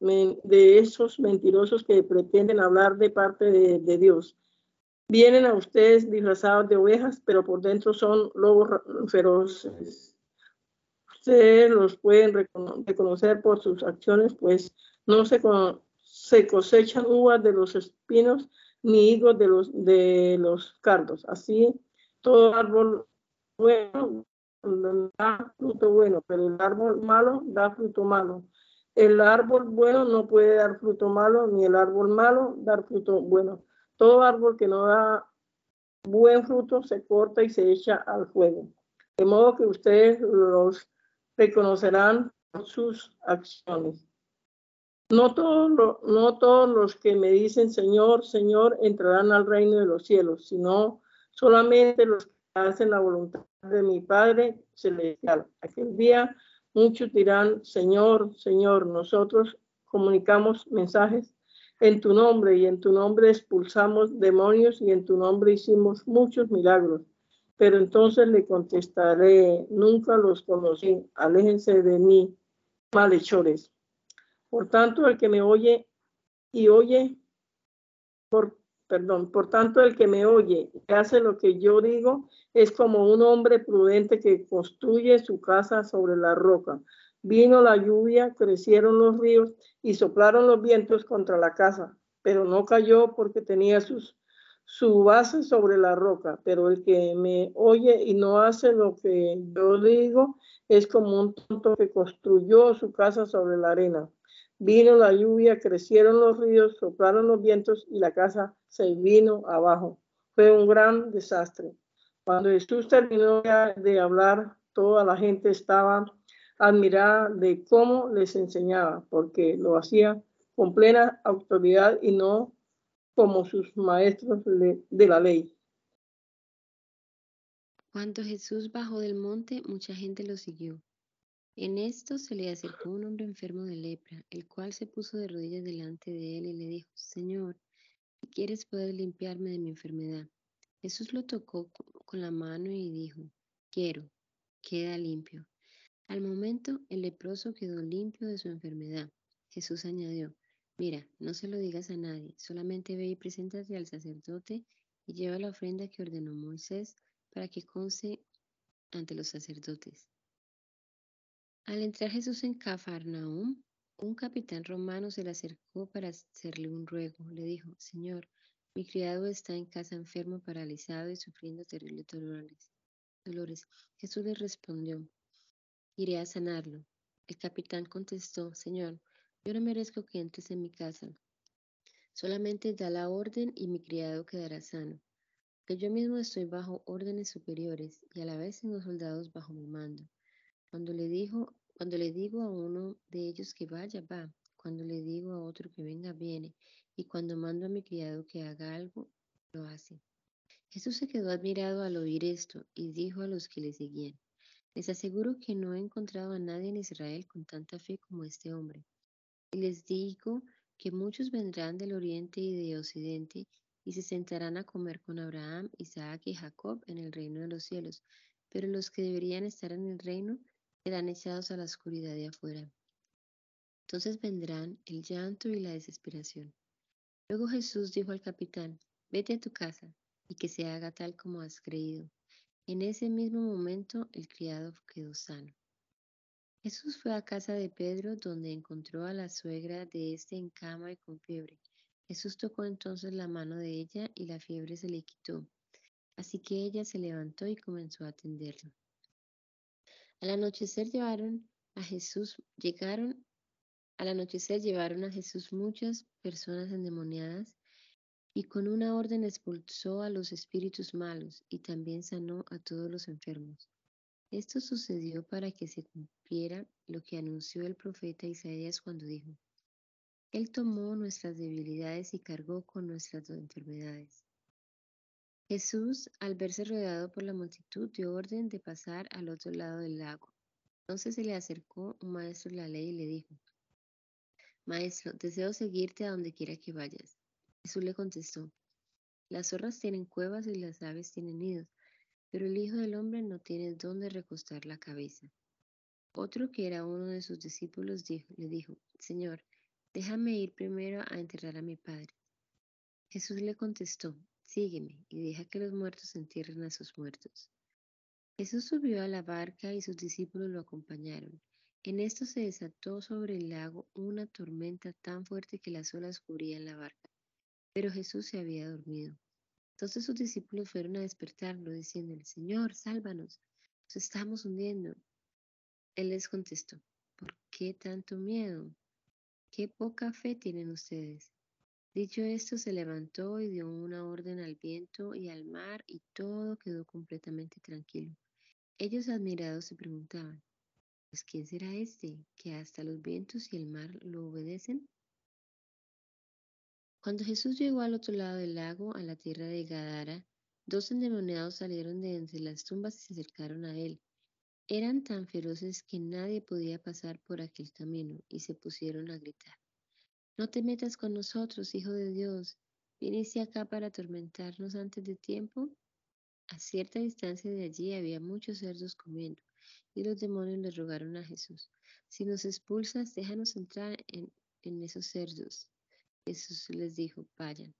de esos mentirosos que pretenden hablar de parte de, Dios. Vienen a ustedes disfrazados de ovejas, pero por dentro son lobos feroces. Ustedes los pueden reconocer por sus acciones, pues no se, se cosechan uvas de los espinos ni higos de los, de los cardos. Así, todo árbol bueno da fruto bueno, pero el árbol malo da fruto malo. El árbol bueno no puede dar fruto malo, ni el árbol malo dar fruto bueno. Todo árbol que no da buen fruto se corta y se echa al fuego. De modo que ustedes los reconocerán por sus acciones. No todos, no todos los que me dicen Señor, Señor entrarán al reino de los cielos, sino solamente los que hacen la voluntad de mi Padre celestial. Aquel día muchos dirán, Señor, Señor, nosotros comunicamos mensajes en tu nombre y en tu nombre expulsamos demonios y en tu nombre hicimos muchos milagros. Pero entonces le contestaré, nunca los conocí, aléjense de mí, malhechores. Por tanto, el que me oye y oye, por, perdón, por tanto, el que me oye y hace lo que yo digo es como un hombre prudente que construye su casa sobre la roca. Vino la lluvia, crecieron los ríos y soplaron los vientos contra la casa, pero no cayó porque tenía sus, su base sobre la roca. Pero el que me oye y no hace lo que yo digo es como un tonto que construyó su casa sobre la arena. Vino la lluvia, crecieron los ríos, soplaron los vientos y la casa se vino abajo. Fue un gran desastre. Cuando Jesús terminó de hablar, toda la gente estaba admirada de cómo les enseñaba, porque lo hacía con plena autoridad y no como sus maestros de la ley. Cuando Jesús bajó del monte, mucha gente lo siguió. En esto se le acercó un hombre enfermo de lepra, el cual se puso de rodillas delante de él y le dijo, Señor, si quieres puedes limpiarme de mi enfermedad. Jesús lo tocó con la mano y dijo, quiero, queda limpio. Al momento el leproso quedó limpio de su enfermedad. Jesús añadió, mira, no se lo digas a nadie, solamente ve y preséntate al sacerdote y lleva la ofrenda que ordenó Moisés para que conste ante los sacerdotes. Al entrar Jesús en Cafarnaúm, un capitán romano se le acercó para hacerle un ruego. Le dijo, Señor, mi criado está en casa enfermo, paralizado y sufriendo terribles dolores. dolores. Jesús le respondió, iré a sanarlo. El capitán contestó, Señor, yo no merezco que entres en mi casa. Solamente da la orden y mi criado quedará sano. Que yo mismo estoy bajo órdenes superiores y a la vez tengo soldados bajo mi mando. Cuando le dijo, cuando le digo a uno de ellos que vaya, va. Cuando le digo a otro que venga, viene. Y cuando mando a mi criado que haga algo, lo hace. Jesús se quedó admirado al oír esto y dijo a los que le seguían, les aseguro que no he encontrado a nadie en Israel con tanta fe como este hombre. Y les digo que muchos vendrán del oriente y de occidente y se sentarán a comer con Abraham, Isaac y Jacob en el reino de los cielos, pero los que deberían estar en el reino serán echados a la oscuridad de afuera. Entonces vendrán el llanto y la desesperación. Luego Jesús dijo al capitán, vete a tu casa y que se haga tal como has creído. En ese mismo momento el criado quedó sano. Jesús fue a casa de Pedro, donde encontró a la suegra de este en cama y con fiebre. Jesús tocó entonces la mano de ella y la fiebre se le quitó. Así que ella se levantó y comenzó a atenderlo. Al anochecer llevaron a Jesús, llegaron, al anochecer llevaron a Jesús muchas personas endemoniadas y con una orden expulsó a los espíritus malos y también sanó a todos los enfermos. Esto sucedió para que se cumpliera lo que anunció el profeta Isaías cuando dijo, Él tomó nuestras debilidades y cargó con nuestras enfermedades. Jesús, al verse rodeado por la multitud, dio orden de pasar al otro lado del lago. Entonces se le acercó un maestro de la ley y le dijo, Maestro, deseo seguirte a donde quiera que vayas. Jesús le contestó, Las zorras tienen cuevas y las aves tienen nidos, pero el Hijo del Hombre no tiene dónde recostar la cabeza. Otro que era uno de sus discípulos le dijo, Señor, déjame ir primero a enterrar a mi padre. Jesús le contestó, Sígueme y deja que los muertos entierren a sus muertos. Jesús subió a la barca y sus discípulos lo acompañaron. En esto se desató sobre el lago una tormenta tan fuerte que las olas cubrían la barca. Pero Jesús se había dormido. Entonces sus discípulos fueron a despertarlo, diciéndole, Señor, sálvanos, nos estamos hundiendo. Él les contestó, ¿por qué tanto miedo? ¿Qué poca fe tienen ustedes? Dicho esto, se levantó y dio una orden al viento y al mar y todo quedó completamente tranquilo. Ellos admirados se preguntaban, pues ¿quién será este que hasta los vientos y el mar lo obedecen? Cuando Jesús llegó al otro lado del lago, a la tierra de Gadara, dos endemoniados salieron de entre las tumbas y se acercaron a él. Eran tan feroces que nadie podía pasar por aquel camino y se pusieron a gritar. No te metas con nosotros, Hijo de Dios. ¿Viniste acá para atormentarnos antes de tiempo? A cierta distancia de allí había muchos cerdos comiendo, y los demonios le rogaron a Jesús, si nos expulsas, déjanos entrar en, en esos cerdos. Jesús les dijo, vayan.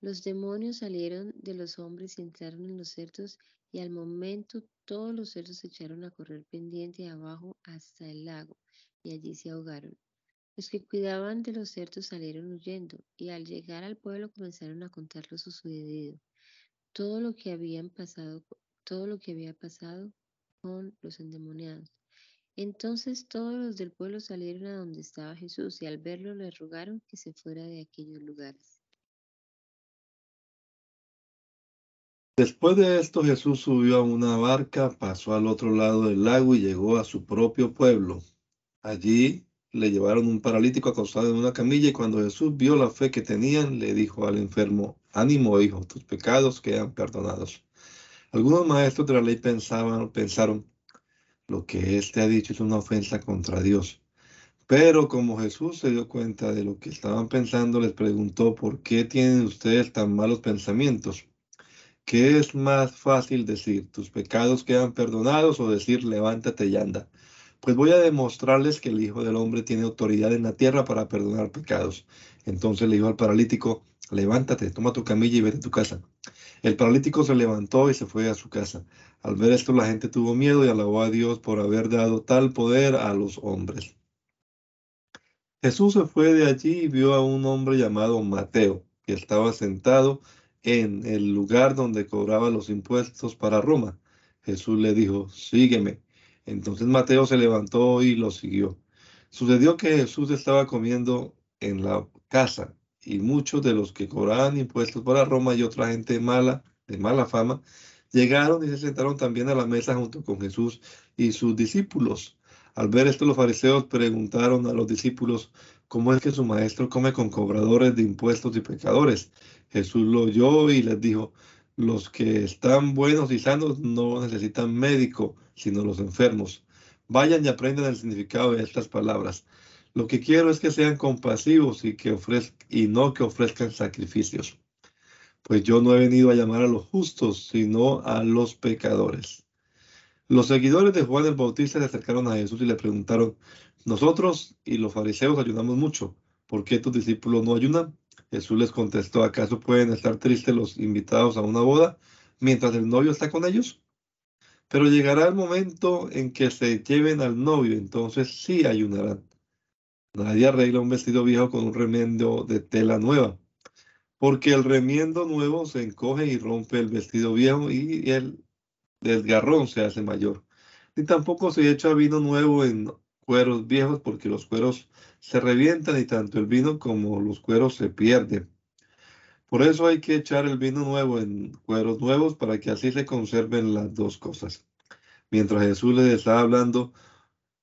Los demonios salieron de los hombres y entraron en los cerdos, y al momento todos los cerdos se echaron a correr pendiente abajo hasta el lago, y allí se ahogaron. Los que cuidaban de los cerdos salieron huyendo, y al llegar al pueblo comenzaron a contar lo sucedido, todo lo que pasado, todo lo que había pasado con los endemoniados. Entonces todos los del pueblo salieron a donde estaba Jesús, y al verlo le rogaron que se fuera de aquellos lugares. Después de esto Jesús subió a una barca, pasó al otro lado del lago y llegó a su propio pueblo. Allí le llevaron un paralítico acostado en una camilla y cuando Jesús vio la fe que tenían, le dijo al enfermo, ánimo hijo, tus pecados quedan perdonados. Algunos maestros de la ley pensaban, pensaron, lo que éste ha dicho es una ofensa contra Dios. Pero como Jesús se dio cuenta de lo que estaban pensando, les preguntó, ¿por qué tienen ustedes tan malos pensamientos? ¿Qué es más fácil decir, tus pecados quedan perdonados o decir, levántate y anda? Pues voy a demostrarles que el Hijo del Hombre tiene autoridad en la tierra para perdonar pecados. Entonces le dijo al paralítico, levántate, toma tu camilla y vete a tu casa. El paralítico se levantó y se fue a su casa. Al ver esto la gente tuvo miedo y alabó a Dios por haber dado tal poder a los hombres. Jesús se fue de allí y vio a un hombre llamado Mateo, que estaba sentado en el lugar donde cobraba los impuestos para Roma. Jesús le dijo, sígueme. Entonces Mateo se levantó y lo siguió. Sucedió que Jesús estaba comiendo en la casa y muchos de los que cobraban impuestos para Roma y otra gente mala, de mala fama, llegaron y se sentaron también a la mesa junto con Jesús y sus discípulos. Al ver esto, los fariseos preguntaron a los discípulos cómo es que su maestro come con cobradores de impuestos y pecadores. Jesús lo oyó y les dijo, los que están buenos y sanos no necesitan médico, sino los enfermos. Vayan y aprendan el significado de estas palabras. Lo que quiero es que sean compasivos y, que y no que ofrezcan sacrificios. Pues yo no he venido a llamar a los justos, sino a los pecadores. Los seguidores de Juan el Bautista se acercaron a Jesús y le preguntaron, nosotros y los fariseos ayunamos mucho, ¿por qué tus discípulos no ayunan? Jesús les contestó, ¿acaso pueden estar tristes los invitados a una boda mientras el novio está con ellos? Pero llegará el momento en que se lleven al novio, entonces sí ayunarán. Nadie arregla un vestido viejo con un remiendo de tela nueva, porque el remiendo nuevo se encoge y rompe el vestido viejo y el desgarrón se hace mayor. Ni tampoco se echa vino nuevo en cueros viejos, porque los cueros se revientan y tanto el vino como los cueros se pierden. Por eso hay que echar el vino nuevo en cueros nuevos para que así se conserven las dos cosas. Mientras Jesús les estaba hablando,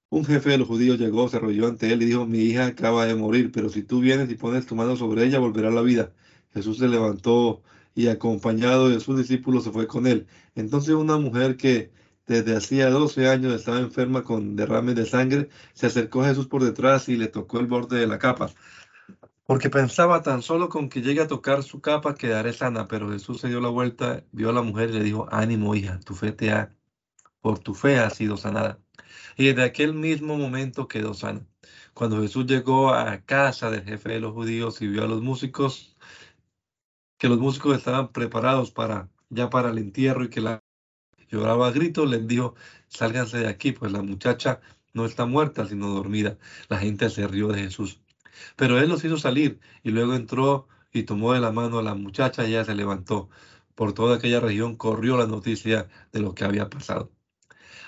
un jefe de los judíos llegó, se arrolló ante él y dijo, mi hija acaba de morir, pero si tú vienes y pones tu mano sobre ella, volverá a la vida. Jesús se levantó y acompañado de sus discípulos se fue con él. Entonces una mujer que desde hacía 12 años estaba enferma con derrames de sangre, se acercó a Jesús por detrás y le tocó el borde de la capa. Porque pensaba tan solo con que llegue a tocar su capa quedaré sana, pero Jesús se dio la vuelta, vio a la mujer y le dijo, ánimo hija, tu fe te ha, por tu fe ha sido sanada y desde aquel mismo momento quedó sana. Cuando Jesús llegó a casa del jefe de los judíos y vio a los músicos, que los músicos estaban preparados para ya para el entierro y que la lloraba a gritos, les dijo, sálganse de aquí, pues la muchacha no está muerta, sino dormida. La gente se rió de Jesús. Pero él los hizo salir y luego entró y tomó de la mano a la muchacha y ella se levantó. Por toda aquella región corrió la noticia de lo que había pasado.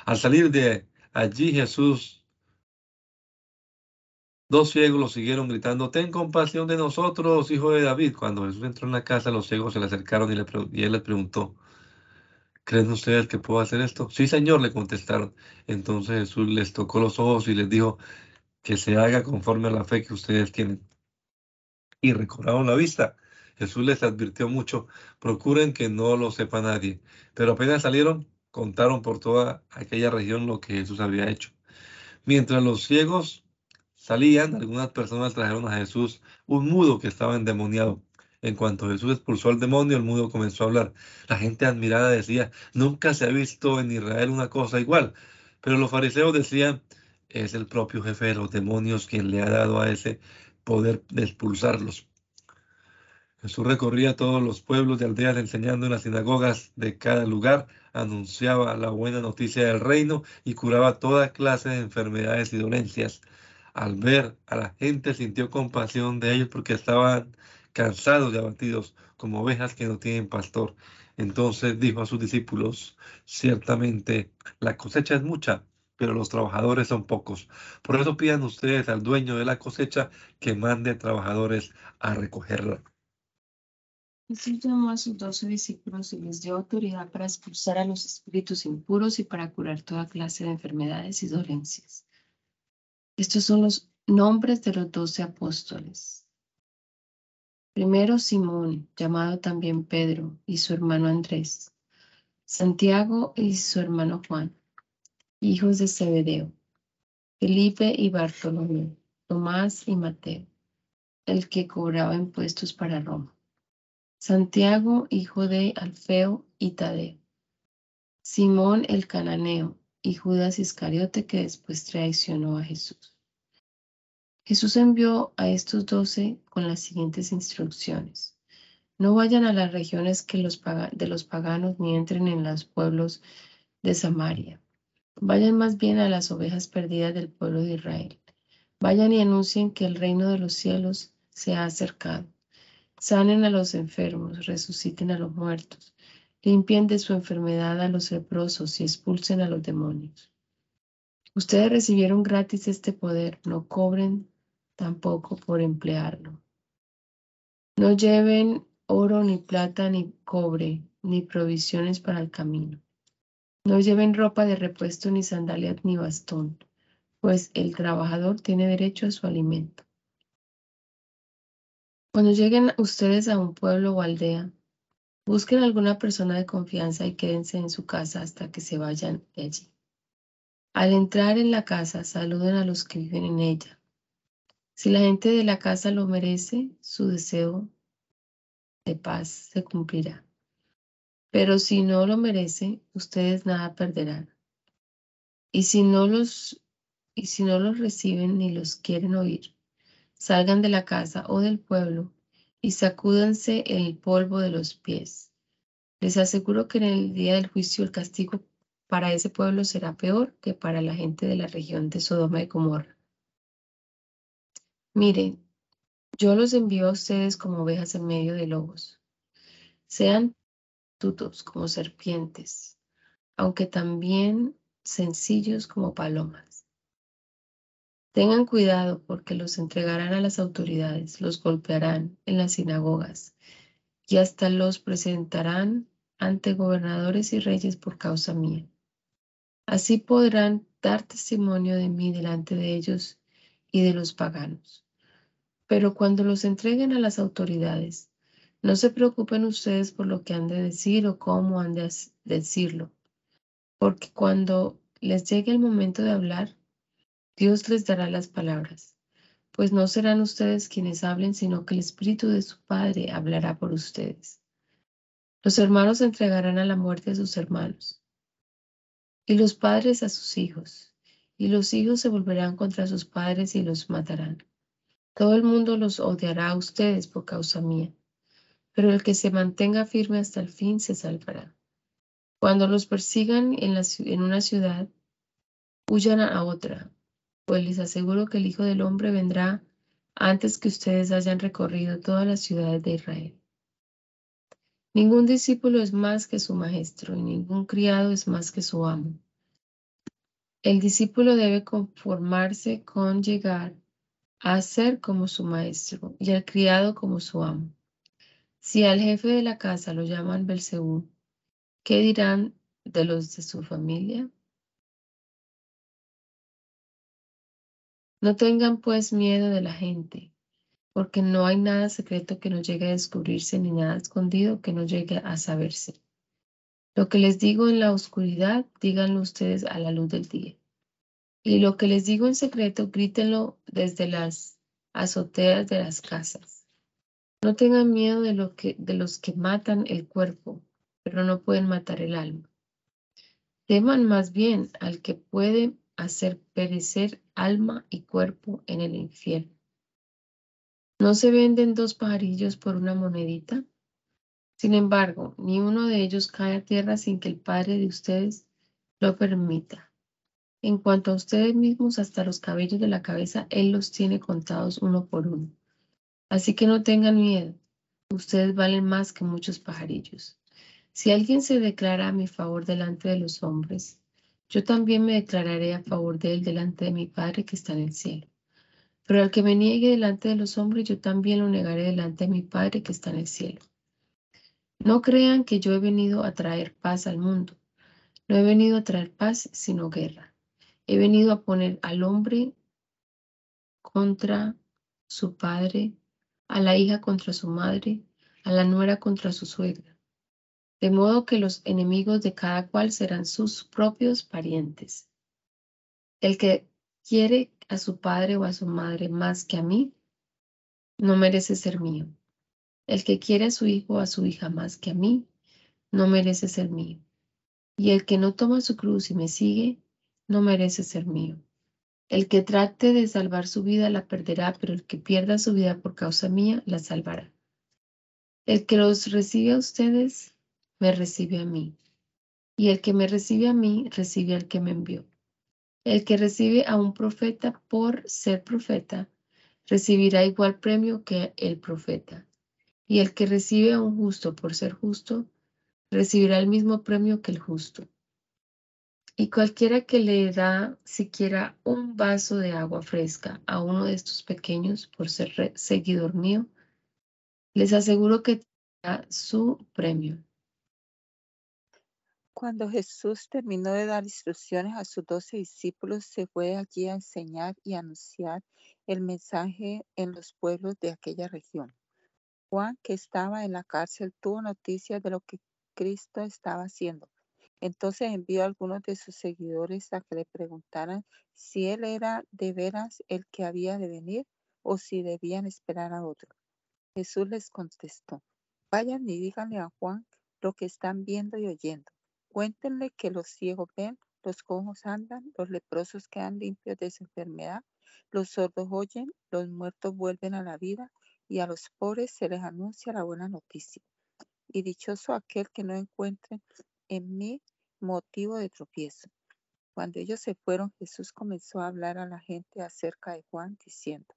Al salir de Allí Jesús, dos ciegos lo siguieron gritando, ten compasión de nosotros, hijo de David. Cuando Jesús entró en la casa, los ciegos se le acercaron y, le, y él les preguntó, ¿creen ustedes que puedo hacer esto? Sí, Señor, le contestaron. Entonces Jesús les tocó los ojos y les dijo que se haga conforme a la fe que ustedes tienen. Y recobraron la vista. Jesús les advirtió mucho, procuren que no lo sepa nadie. Pero apenas salieron, contaron por toda aquella región lo que Jesús había hecho. Mientras los ciegos salían, algunas personas trajeron a Jesús un mudo que estaba endemoniado. En cuanto Jesús expulsó al demonio, el mudo comenzó a hablar. La gente admirada decía, nunca se ha visto en Israel una cosa igual. Pero los fariseos decían, es el propio jefe de los demonios quien le ha dado a ese poder de expulsarlos. Jesús recorría todos los pueblos y aldeas enseñando en las sinagogas de cada lugar, anunciaba la buena noticia del reino y curaba toda clase de enfermedades y dolencias. Al ver a la gente sintió compasión de ellos porque estaban cansados y abatidos como ovejas que no tienen pastor. Entonces dijo a sus discípulos, ciertamente la cosecha es mucha, pero los trabajadores son pocos. Por eso pidan ustedes al dueño de la cosecha que mande trabajadores a recogerla. Jesús llamó a sus doce discípulos y les dio autoridad para expulsar a los espíritus impuros y para curar toda clase de enfermedades y dolencias. Estos son los nombres de los doce apóstoles. Primero Simón, llamado también Pedro, y su hermano Andrés. Santiago y su hermano Juan, hijos de Zebedeo. Felipe y Bartolomé, Tomás y Mateo, el que cobraba impuestos para Roma. Santiago, hijo de Alfeo y Tadeo, Simón el cananeo y Judas Iscariote que después traicionó a Jesús. Jesús envió a estos doce con las siguientes instrucciones. No vayan a las regiones que los de los paganos ni entren en los pueblos de Samaria. Vayan más bien a las ovejas perdidas del pueblo de Israel. Vayan y anuncien que el reino de los cielos se ha acercado. Sanen a los enfermos, resuciten a los muertos, limpien de su enfermedad a los leprosos y expulsen a los demonios. Ustedes recibieron gratis este poder, no cobren tampoco por emplearlo. No lleven oro ni plata ni cobre ni provisiones para el camino. No lleven ropa de repuesto ni sandalias ni bastón, pues el trabajador tiene derecho a su alimento. Cuando lleguen ustedes a un pueblo o aldea, busquen alguna persona de confianza y quédense en su casa hasta que se vayan de allí. Al entrar en la casa, saluden a los que viven en ella. Si la gente de la casa lo merece, su deseo de paz se cumplirá. Pero si no lo merece, ustedes nada perderán. Y si no los, y si no los reciben ni los quieren oír, salgan de la casa o del pueblo y sacúdanse el polvo de los pies. Les aseguro que en el día del juicio el castigo para ese pueblo será peor que para la gente de la región de Sodoma y Gomorra. Miren, yo los envío a ustedes como ovejas en medio de lobos. Sean como serpientes, aunque también sencillos como palomas. Tengan cuidado porque los entregarán a las autoridades, los golpearán en las sinagogas y hasta los presentarán ante gobernadores y reyes por causa mía. Así podrán dar testimonio de mí delante de ellos y de los paganos. Pero cuando los entreguen a las autoridades, no se preocupen ustedes por lo que han de decir o cómo han de decirlo, porque cuando les llegue el momento de hablar, Dios les dará las palabras, pues no serán ustedes quienes hablen, sino que el Espíritu de su Padre hablará por ustedes. Los hermanos entregarán a la muerte a sus hermanos, y los padres a sus hijos, y los hijos se volverán contra sus padres y los matarán. Todo el mundo los odiará a ustedes por causa mía, pero el que se mantenga firme hasta el fin se salvará. Cuando los persigan en, una ciudad, huyan a otra, pues les aseguro que el Hijo del Hombre vendrá antes que ustedes hayan recorrido todas las ciudades de Israel. Ningún discípulo es más que su maestro y ningún criado es más que su amo. El discípulo debe conformarse con llegar a ser como su maestro y al criado como su amo. Si al jefe de la casa lo llaman Belcebú, ¿qué dirán de los de su familia? No tengan pues miedo de la gente, porque no hay nada secreto que no llegue a descubrirse ni nada escondido que no llegue a saberse. Lo que les digo en la oscuridad, díganlo ustedes a la luz del día. Y lo que les digo en secreto, grítenlo desde las azoteas de las casas. No tengan miedo de, lo que, de los que matan el cuerpo, pero no pueden matar el alma. Teman más bien al que puede hacer perecer alma y cuerpo en el infierno. ¿No se venden dos pajarillos por una monedita? Sin embargo, ni uno de ellos cae a tierra sin que el Padre de ustedes lo permita. En cuanto a ustedes mismos, hasta los cabellos de la cabeza, Él los tiene contados uno por uno. Así que no tengan miedo, ustedes valen más que muchos pajarillos. Si alguien se declara a mi favor delante de los hombres, yo también me declararé a favor de él delante de mi Padre que está en el cielo. Pero al que me niegue delante de los hombres, yo también lo negaré delante de mi Padre que está en el cielo. No crean que yo he venido a traer paz al mundo. No he venido a traer paz, sino guerra. He venido a poner al hombre contra su padre, a la hija contra su madre, a la nuera contra su suegra de modo que los enemigos de cada cual serán sus propios parientes. El que quiere a su padre o a su madre más que a mí, no merece ser mío. El que quiere a su hijo o a su hija más que a mí, no merece ser mío. Y el que no toma su cruz y me sigue, no merece ser mío. El que trate de salvar su vida la perderá, pero el que pierda su vida por causa mía la salvará. El que los recibe a ustedes, me recibe a mí. Y el que me recibe a mí, recibe al que me envió. El que recibe a un profeta por ser profeta, recibirá igual premio que el profeta. Y el que recibe a un justo por ser justo, recibirá el mismo premio que el justo. Y cualquiera que le da siquiera un vaso de agua fresca a uno de estos pequeños por ser seguidor mío, les aseguro que tendrá su premio. Cuando Jesús terminó de dar instrucciones a sus doce discípulos, se fue allí a enseñar y anunciar el mensaje en los pueblos de aquella región. Juan, que estaba en la cárcel, tuvo noticias de lo que Cristo estaba haciendo. Entonces envió a algunos de sus seguidores a que le preguntaran si él era de veras el que había de venir o si debían esperar a otro. Jesús les contestó, vayan y díganle a Juan lo que están viendo y oyendo. Cuéntenle que los ciegos ven, los cojos andan, los leprosos quedan limpios de su enfermedad, los sordos oyen, los muertos vuelven a la vida y a los pobres se les anuncia la buena noticia. Y dichoso aquel que no encuentre en mí motivo de tropiezo. Cuando ellos se fueron, Jesús comenzó a hablar a la gente acerca de Juan, diciendo,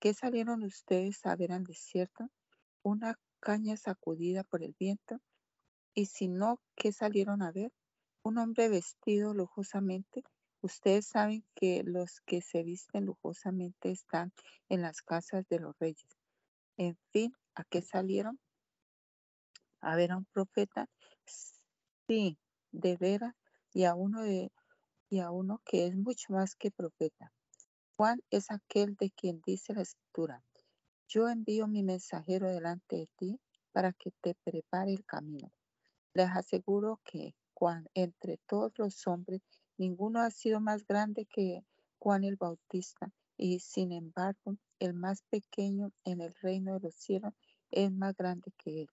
¿qué salieron ustedes a ver al desierto? ¿Una caña sacudida por el viento? Y si no, ¿qué salieron a ver? ¿Un hombre vestido lujosamente? Ustedes saben que los que se visten lujosamente están en las casas de los reyes. En fin, ¿a qué salieron? ¿A ver a un profeta? Sí, de veras, y a uno de y a uno que es mucho más que profeta. Juan es aquel de quien dice la escritura, yo envío mi mensajero delante de ti para que te prepare el camino. Les aseguro que Juan, entre todos los hombres, ninguno ha sido más grande que Juan el Bautista, y sin embargo, el más pequeño en el reino de los cielos es más grande que él.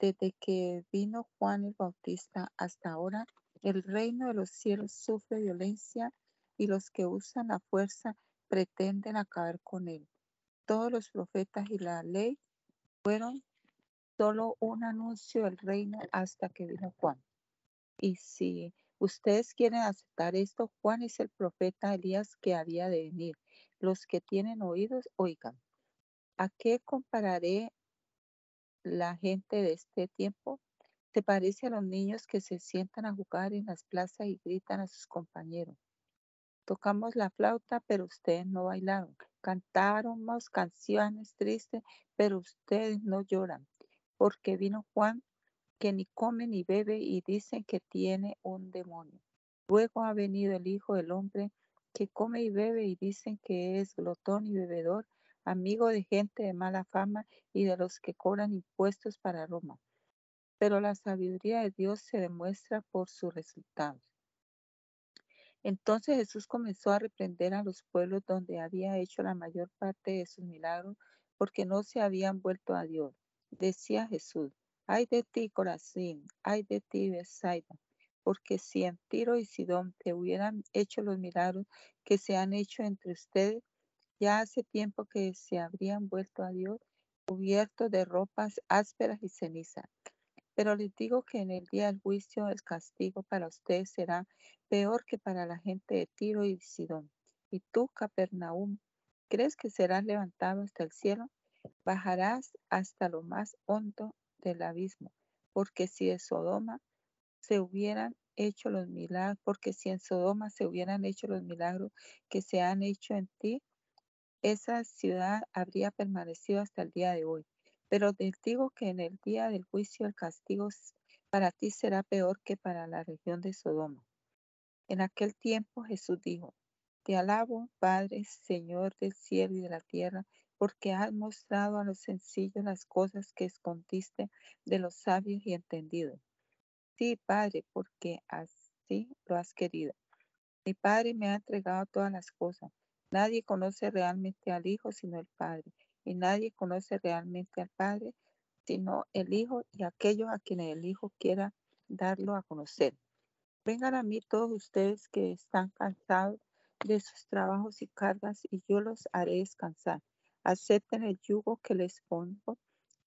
Desde que vino Juan el Bautista hasta ahora, el reino de los cielos sufre violencia y los que usan la fuerza pretenden acabar con él. Todos los profetas y la ley fueron solo un anuncio del reino hasta que vino Juan. Y si ustedes quieren aceptar esto, Juan es el profeta Elías que había de venir. Los que tienen oídos, oigan. ¿A qué compararé la gente de este tiempo? Se parece a los niños que se sientan a jugar en las plazas y gritan a sus compañeros. Tocamos la flauta, pero ustedes no bailaron. Cantaron más canciones tristes, pero ustedes no lloran. Porque vino Juan, que ni come ni bebe y dicen que tiene un demonio. Luego ha venido el Hijo del Hombre, que come y bebe y dicen que es glotón y bebedor, amigo de gente de mala fama y de los que cobran impuestos para Roma. Pero la sabiduría de Dios se demuestra por sus resultados. Entonces Jesús comenzó a reprender a los pueblos donde había hecho la mayor parte de sus milagros porque no se habían vuelto a Dios. Decía Jesús, ay de ti, Corazín, ay de ti, Besaida, porque si en Tiro y Sidón te hubieran hecho los milagros que se han hecho entre ustedes, ya hace tiempo que se habrían vuelto a Dios cubiertos de ropas ásperas y ceniza. Pero les digo que en el día del juicio el castigo para ustedes será peor que para la gente de Tiro y Sidón. Y tú, Capernaum, ¿crees que serás levantado hasta el cielo? Bajarás hasta lo más hondo del abismo, porque si de Sodoma se hubieran hecho los milagros, porque si en Sodoma se hubieran hecho los milagros que se han hecho en ti, esa ciudad habría permanecido hasta el día de hoy. Pero te digo que en el día del juicio el castigo para ti será peor que para la región de Sodoma. En aquel tiempo Jesús dijo, Te alabo, Padre, Señor del cielo y de la tierra, porque has mostrado a los sencillos las cosas que escondiste de los sabios y entendidos. Sí, Padre, porque así lo has querido. Mi Padre me ha entregado todas las cosas. Nadie conoce realmente al Hijo sino el Padre, y nadie conoce realmente al Padre sino el Hijo y aquellos a quienes el Hijo quiera darlo a conocer. Vengan a mí todos ustedes que están cansados de sus trabajos y cargas, y yo los haré descansar. Acepten el yugo que les pongo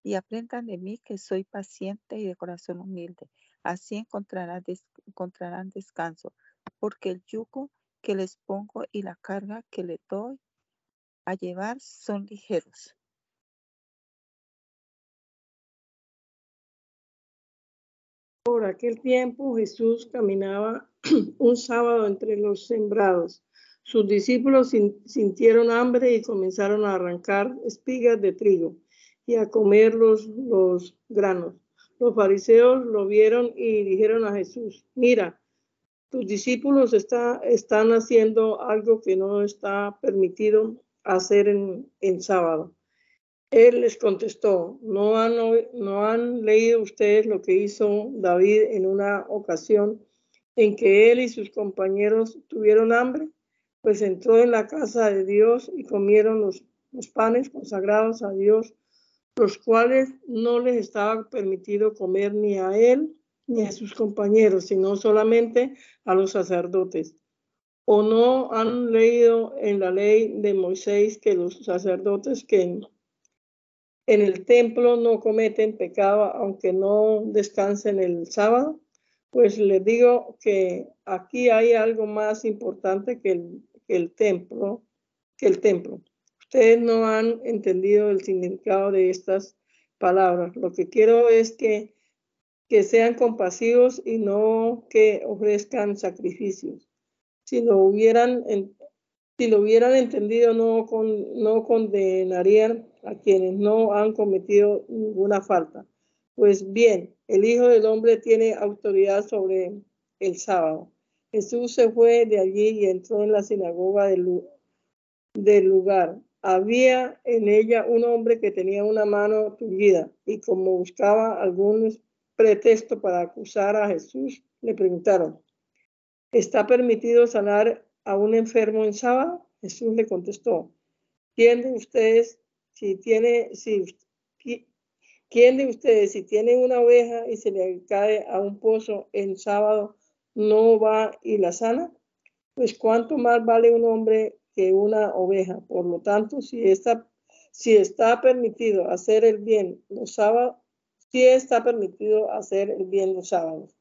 y aprendan de mí que soy paciente y de corazón humilde. Así encontrarán, encontrarán descanso, porque el yugo que les pongo y la carga que les doy a llevar son ligeros. Por aquel tiempo Jesús caminaba un sábado entre los sembrados. Sus discípulos sintieron hambre y comenzaron a arrancar espigas de trigo y a comer los, los granos. Los fariseos lo vieron y dijeron a Jesús, mira, tus discípulos está, están haciendo algo que no está permitido hacer en, en sábado. Él les contestó, ¿no han, ¿no han leído ustedes lo que hizo David en una ocasión en que él y sus compañeros tuvieron hambre? Pues entró en la casa de Dios y comieron los panes consagrados a Dios, los cuales no les estaba permitido comer ni a él ni a sus compañeros, sino solamente a los sacerdotes o no han leído en la ley de Moisés que los sacerdotes que en, el templo no cometen pecado aunque no descansen el sábado, Pues les digo que aquí hay algo más importante que el, que el templo, que el templo. Ustedes no han entendido el significado de estas palabras. Lo que quiero es que, que sean compasivos y no que ofrezcan sacrificios. Si lo hubieran, si lo hubieran entendido, no, con, no condenarían a quienes no han cometido ninguna falta. Pues bien, el Hijo del Hombre tiene autoridad sobre el sábado. Jesús se fue de allí y entró en la sinagoga del, lugar. Había en ella un hombre que tenía una mano tullida y como buscaba algún pretexto para acusar a Jesús, le preguntaron, ¿está permitido sanar a un enfermo en sábado? Jesús le contestó, ¿quién de ustedes si tiene, si, quién de ustedes si tiene una oveja y se le cae a un pozo en sábado, no va y la sana? Pues cuánto más vale un hombre que una oveja. Por lo tanto, si está, si está permitido hacer el bien los sábados, si está permitido hacer el bien los sábados.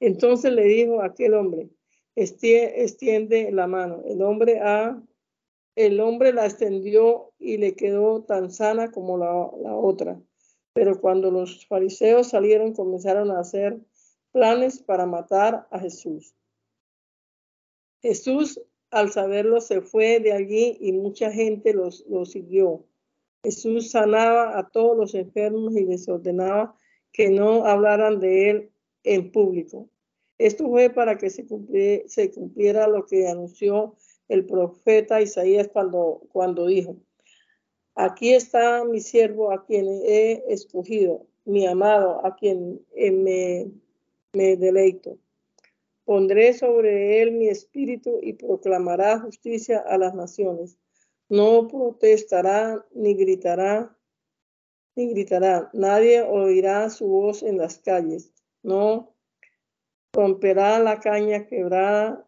Entonces le dijo aquel hombre, extiende la mano. El hombre, a, el hombre la extendió y le quedó tan sana como la otra. Pero cuando los fariseos salieron, comenzaron a hacer planes para matar a Jesús. Jesús al saberlo se fue de allí y mucha gente los, siguió. Jesús sanaba a todos los enfermos y les ordenaba que no hablaran de él en público. Esto fue para que se cumpliera, se cumpliera lo que anunció el profeta Isaías cuando, dijo, aquí está mi siervo a quien he escogido, mi amado a quien me, me deleito. Pondré sobre él mi espíritu y proclamará justicia a las naciones. No protestará ni gritará, ni gritará. Nadie oirá su voz en las calles. No romperá la caña quebrada,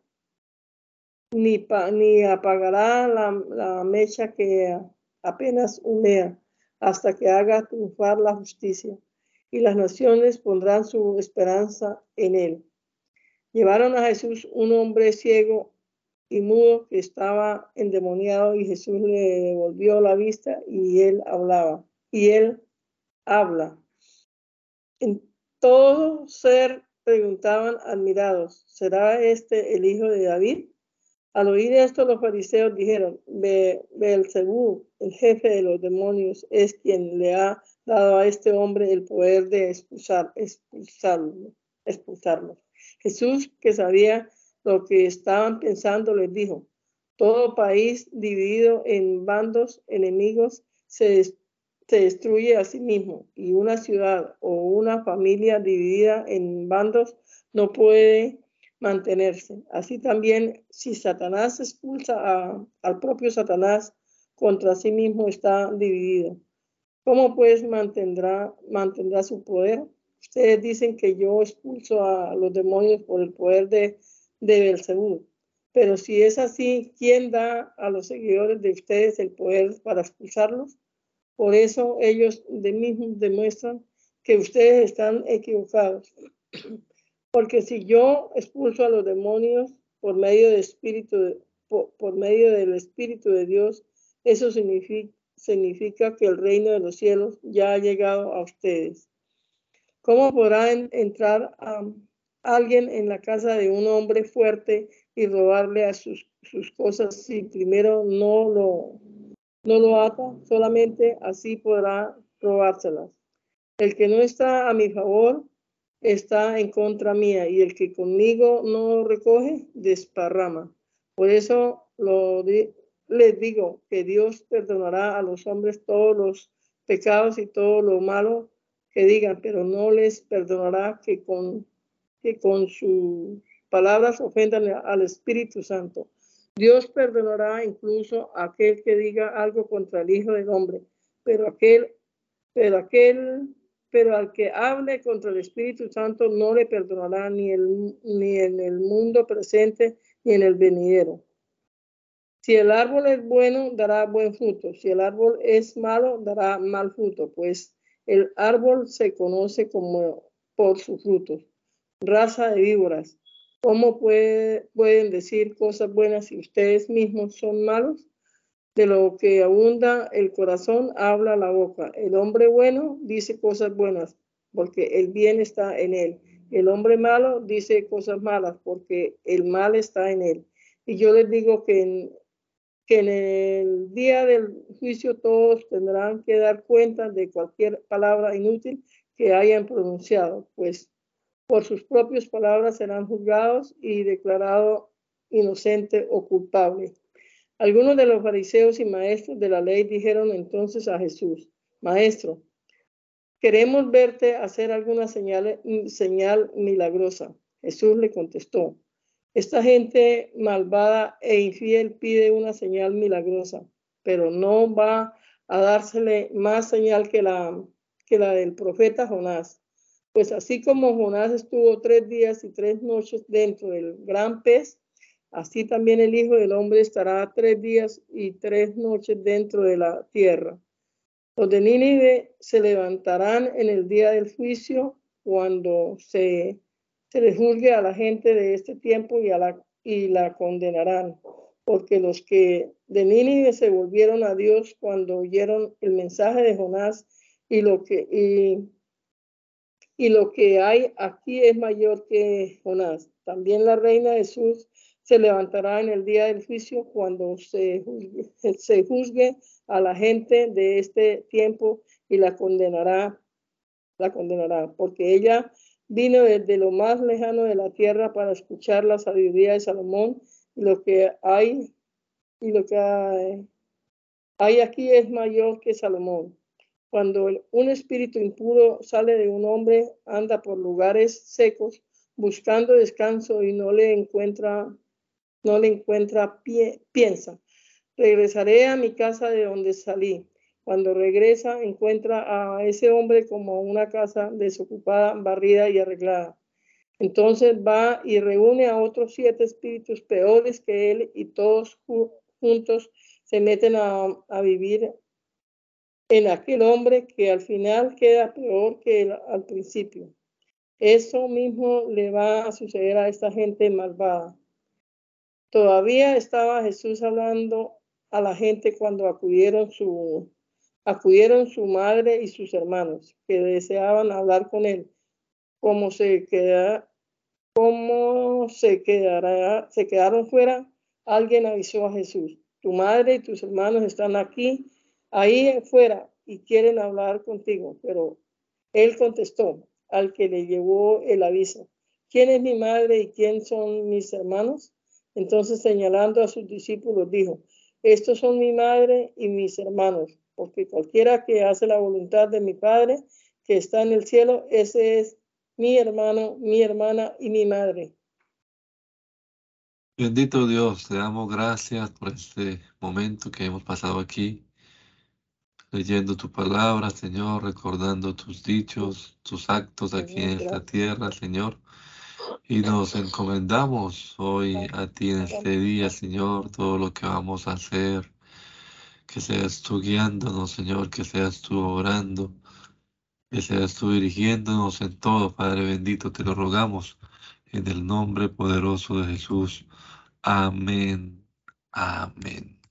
ni, ni apagará la, la mecha que apenas humea, hasta que haga triunfar la justicia. Y las naciones pondrán su esperanza en él. Llevaron a Jesús un hombre ciego y mudo que estaba endemoniado y Jesús le devolvió la vista y él hablaba. Y él habla. En todo ser preguntaban admirados, ¿será este el hijo de David? Al oír esto los fariseos dijeron, Beelzebú, el jefe de los demonios, es quien le ha dado a este hombre el poder de expulsar, expulsarlo, expulsarlos. Jesús, que sabía lo que estaban pensando, les dijo, todo país dividido en bandos enemigos se, se destruye a sí mismo y una ciudad o una familia dividida en bandos no puede mantenerse. Así también, si Satanás expulsa al propio Satanás, contra sí mismo está dividido. ¿Cómo pues mantendrá, mantendrá su poder? Ustedes dicen que yo expulso a los demonios por el poder de, de Belcebú. Pero si es así, ¿quién da a los seguidores de ustedes el poder para expulsarlos? Por eso ellos de mismos demuestran que ustedes están equivocados. Porque si yo expulso a los demonios por medio, de espíritu por, medio del Espíritu de Dios, eso significa, significa que el reino de los cielos ya ha llegado a ustedes. ¿Cómo podrá entrar a alguien en la casa de un hombre fuerte y robarle a sus, sus cosas si primero no lo, no lo ata? Solamente así podrá robárselas. El que no está a mi favor está en contra mía y el que conmigo no recoge, desparrama. Por eso lo les digo que Dios perdonará a los hombres todos los pecados y todo lo malo que digan, pero no les perdonará que con, que con sus palabras ofendan al Espíritu Santo. Dios perdonará incluso a aquel que diga algo contra el Hijo del Hombre, pero aquel, pero aquel, pero al que hable contra el Espíritu Santo no le perdonará ni, en el mundo presente ni en el venidero. Si el árbol es bueno, dará buen fruto. Si el árbol es malo, dará mal fruto, pues el árbol se conoce como por sus frutos. Raza de víboras. ¿Cómo pueden decir cosas buenas si ustedes mismos son malos? De lo que abunda el corazón habla la boca. El hombre bueno dice cosas buenas porque el bien está en él. El hombre malo dice cosas malas porque el mal está en él. Y yo les digo que en, que en el día del juicio todos tendrán que dar cuenta de cualquier palabra inútil que hayan pronunciado, pues por sus propias palabras serán juzgados y declarados inocente o culpable. Algunos de los fariseos y maestros de la ley dijeron entonces a Jesús, Maestro, queremos verte hacer alguna señal, señal milagrosa. Jesús le contestó, esta gente malvada e infiel pide una señal milagrosa, pero no va a dársele más señal que la, que la del profeta Jonás. Pues así como Jonás estuvo tres días y tres noches dentro del gran pez, así también el Hijo del Hombre estará tres días y tres noches dentro de la tierra. Los de Nínive se levantarán en el día del juicio cuando se, se les juzgue a la gente de este tiempo y, la, y la condenarán, porque los que de Nínive se volvieron a Dios cuando oyeron el mensaje de Jonás y lo que y y lo que hay aquí es mayor que Jonás. También la reina de Jesús se levantará en el día del juicio cuando se juzgue, se juzgue a la gente de este tiempo y la condenará, la condenará, porque ella vino desde lo más lejano de la tierra para escuchar la sabiduría de Salomón y lo que hay y lo que hay aquí es mayor que Salomón. Cuando un espíritu impuro sale de un hombre, anda por lugares secos buscando descanso y no le encuentra, no le encuentra pie, piensa, regresaré a mi casa de donde salí. Cuando regresa, encuentra a ese hombre como una casa desocupada, barrida y arreglada. Entonces va y reúne a otros siete espíritus peores que él y todos juntos se meten a, a vivir en aquel hombre que al final queda peor que al principio. Eso mismo le va a suceder a esta gente malvada. Todavía estaba Jesús hablando a la gente cuando acudieron su, acudieron su madre y sus hermanos, que deseaban hablar con él. Como se queda, cómo se quedará, se quedaron fuera, alguien avisó a Jesús. Tu madre y tus hermanos están aquí ahí fuera y quieren hablar contigo. Pero él contestó al que le llevó el aviso, ¿quién es mi madre y quién son mis hermanos? Entonces señalando a sus discípulos dijo, estos son mi madre y mis hermanos, porque cualquiera que hace la voluntad de mi Padre que está en el cielo, ese es mi hermano, mi hermana y mi madre. Bendito Dios, te damos gracias por este momento que hemos pasado aquí leyendo tu palabra, Señor, recordando tus dichos, tus actos aquí en esta tierra, Señor. Y nos encomendamos hoy a ti en este día, Señor, todo lo que vamos a hacer. Que seas tú guiándonos, Señor, que seas tú orando, que seas tú dirigiéndonos en todo, Padre bendito, te lo rogamos en el nombre poderoso de Jesús. Amén. Amén.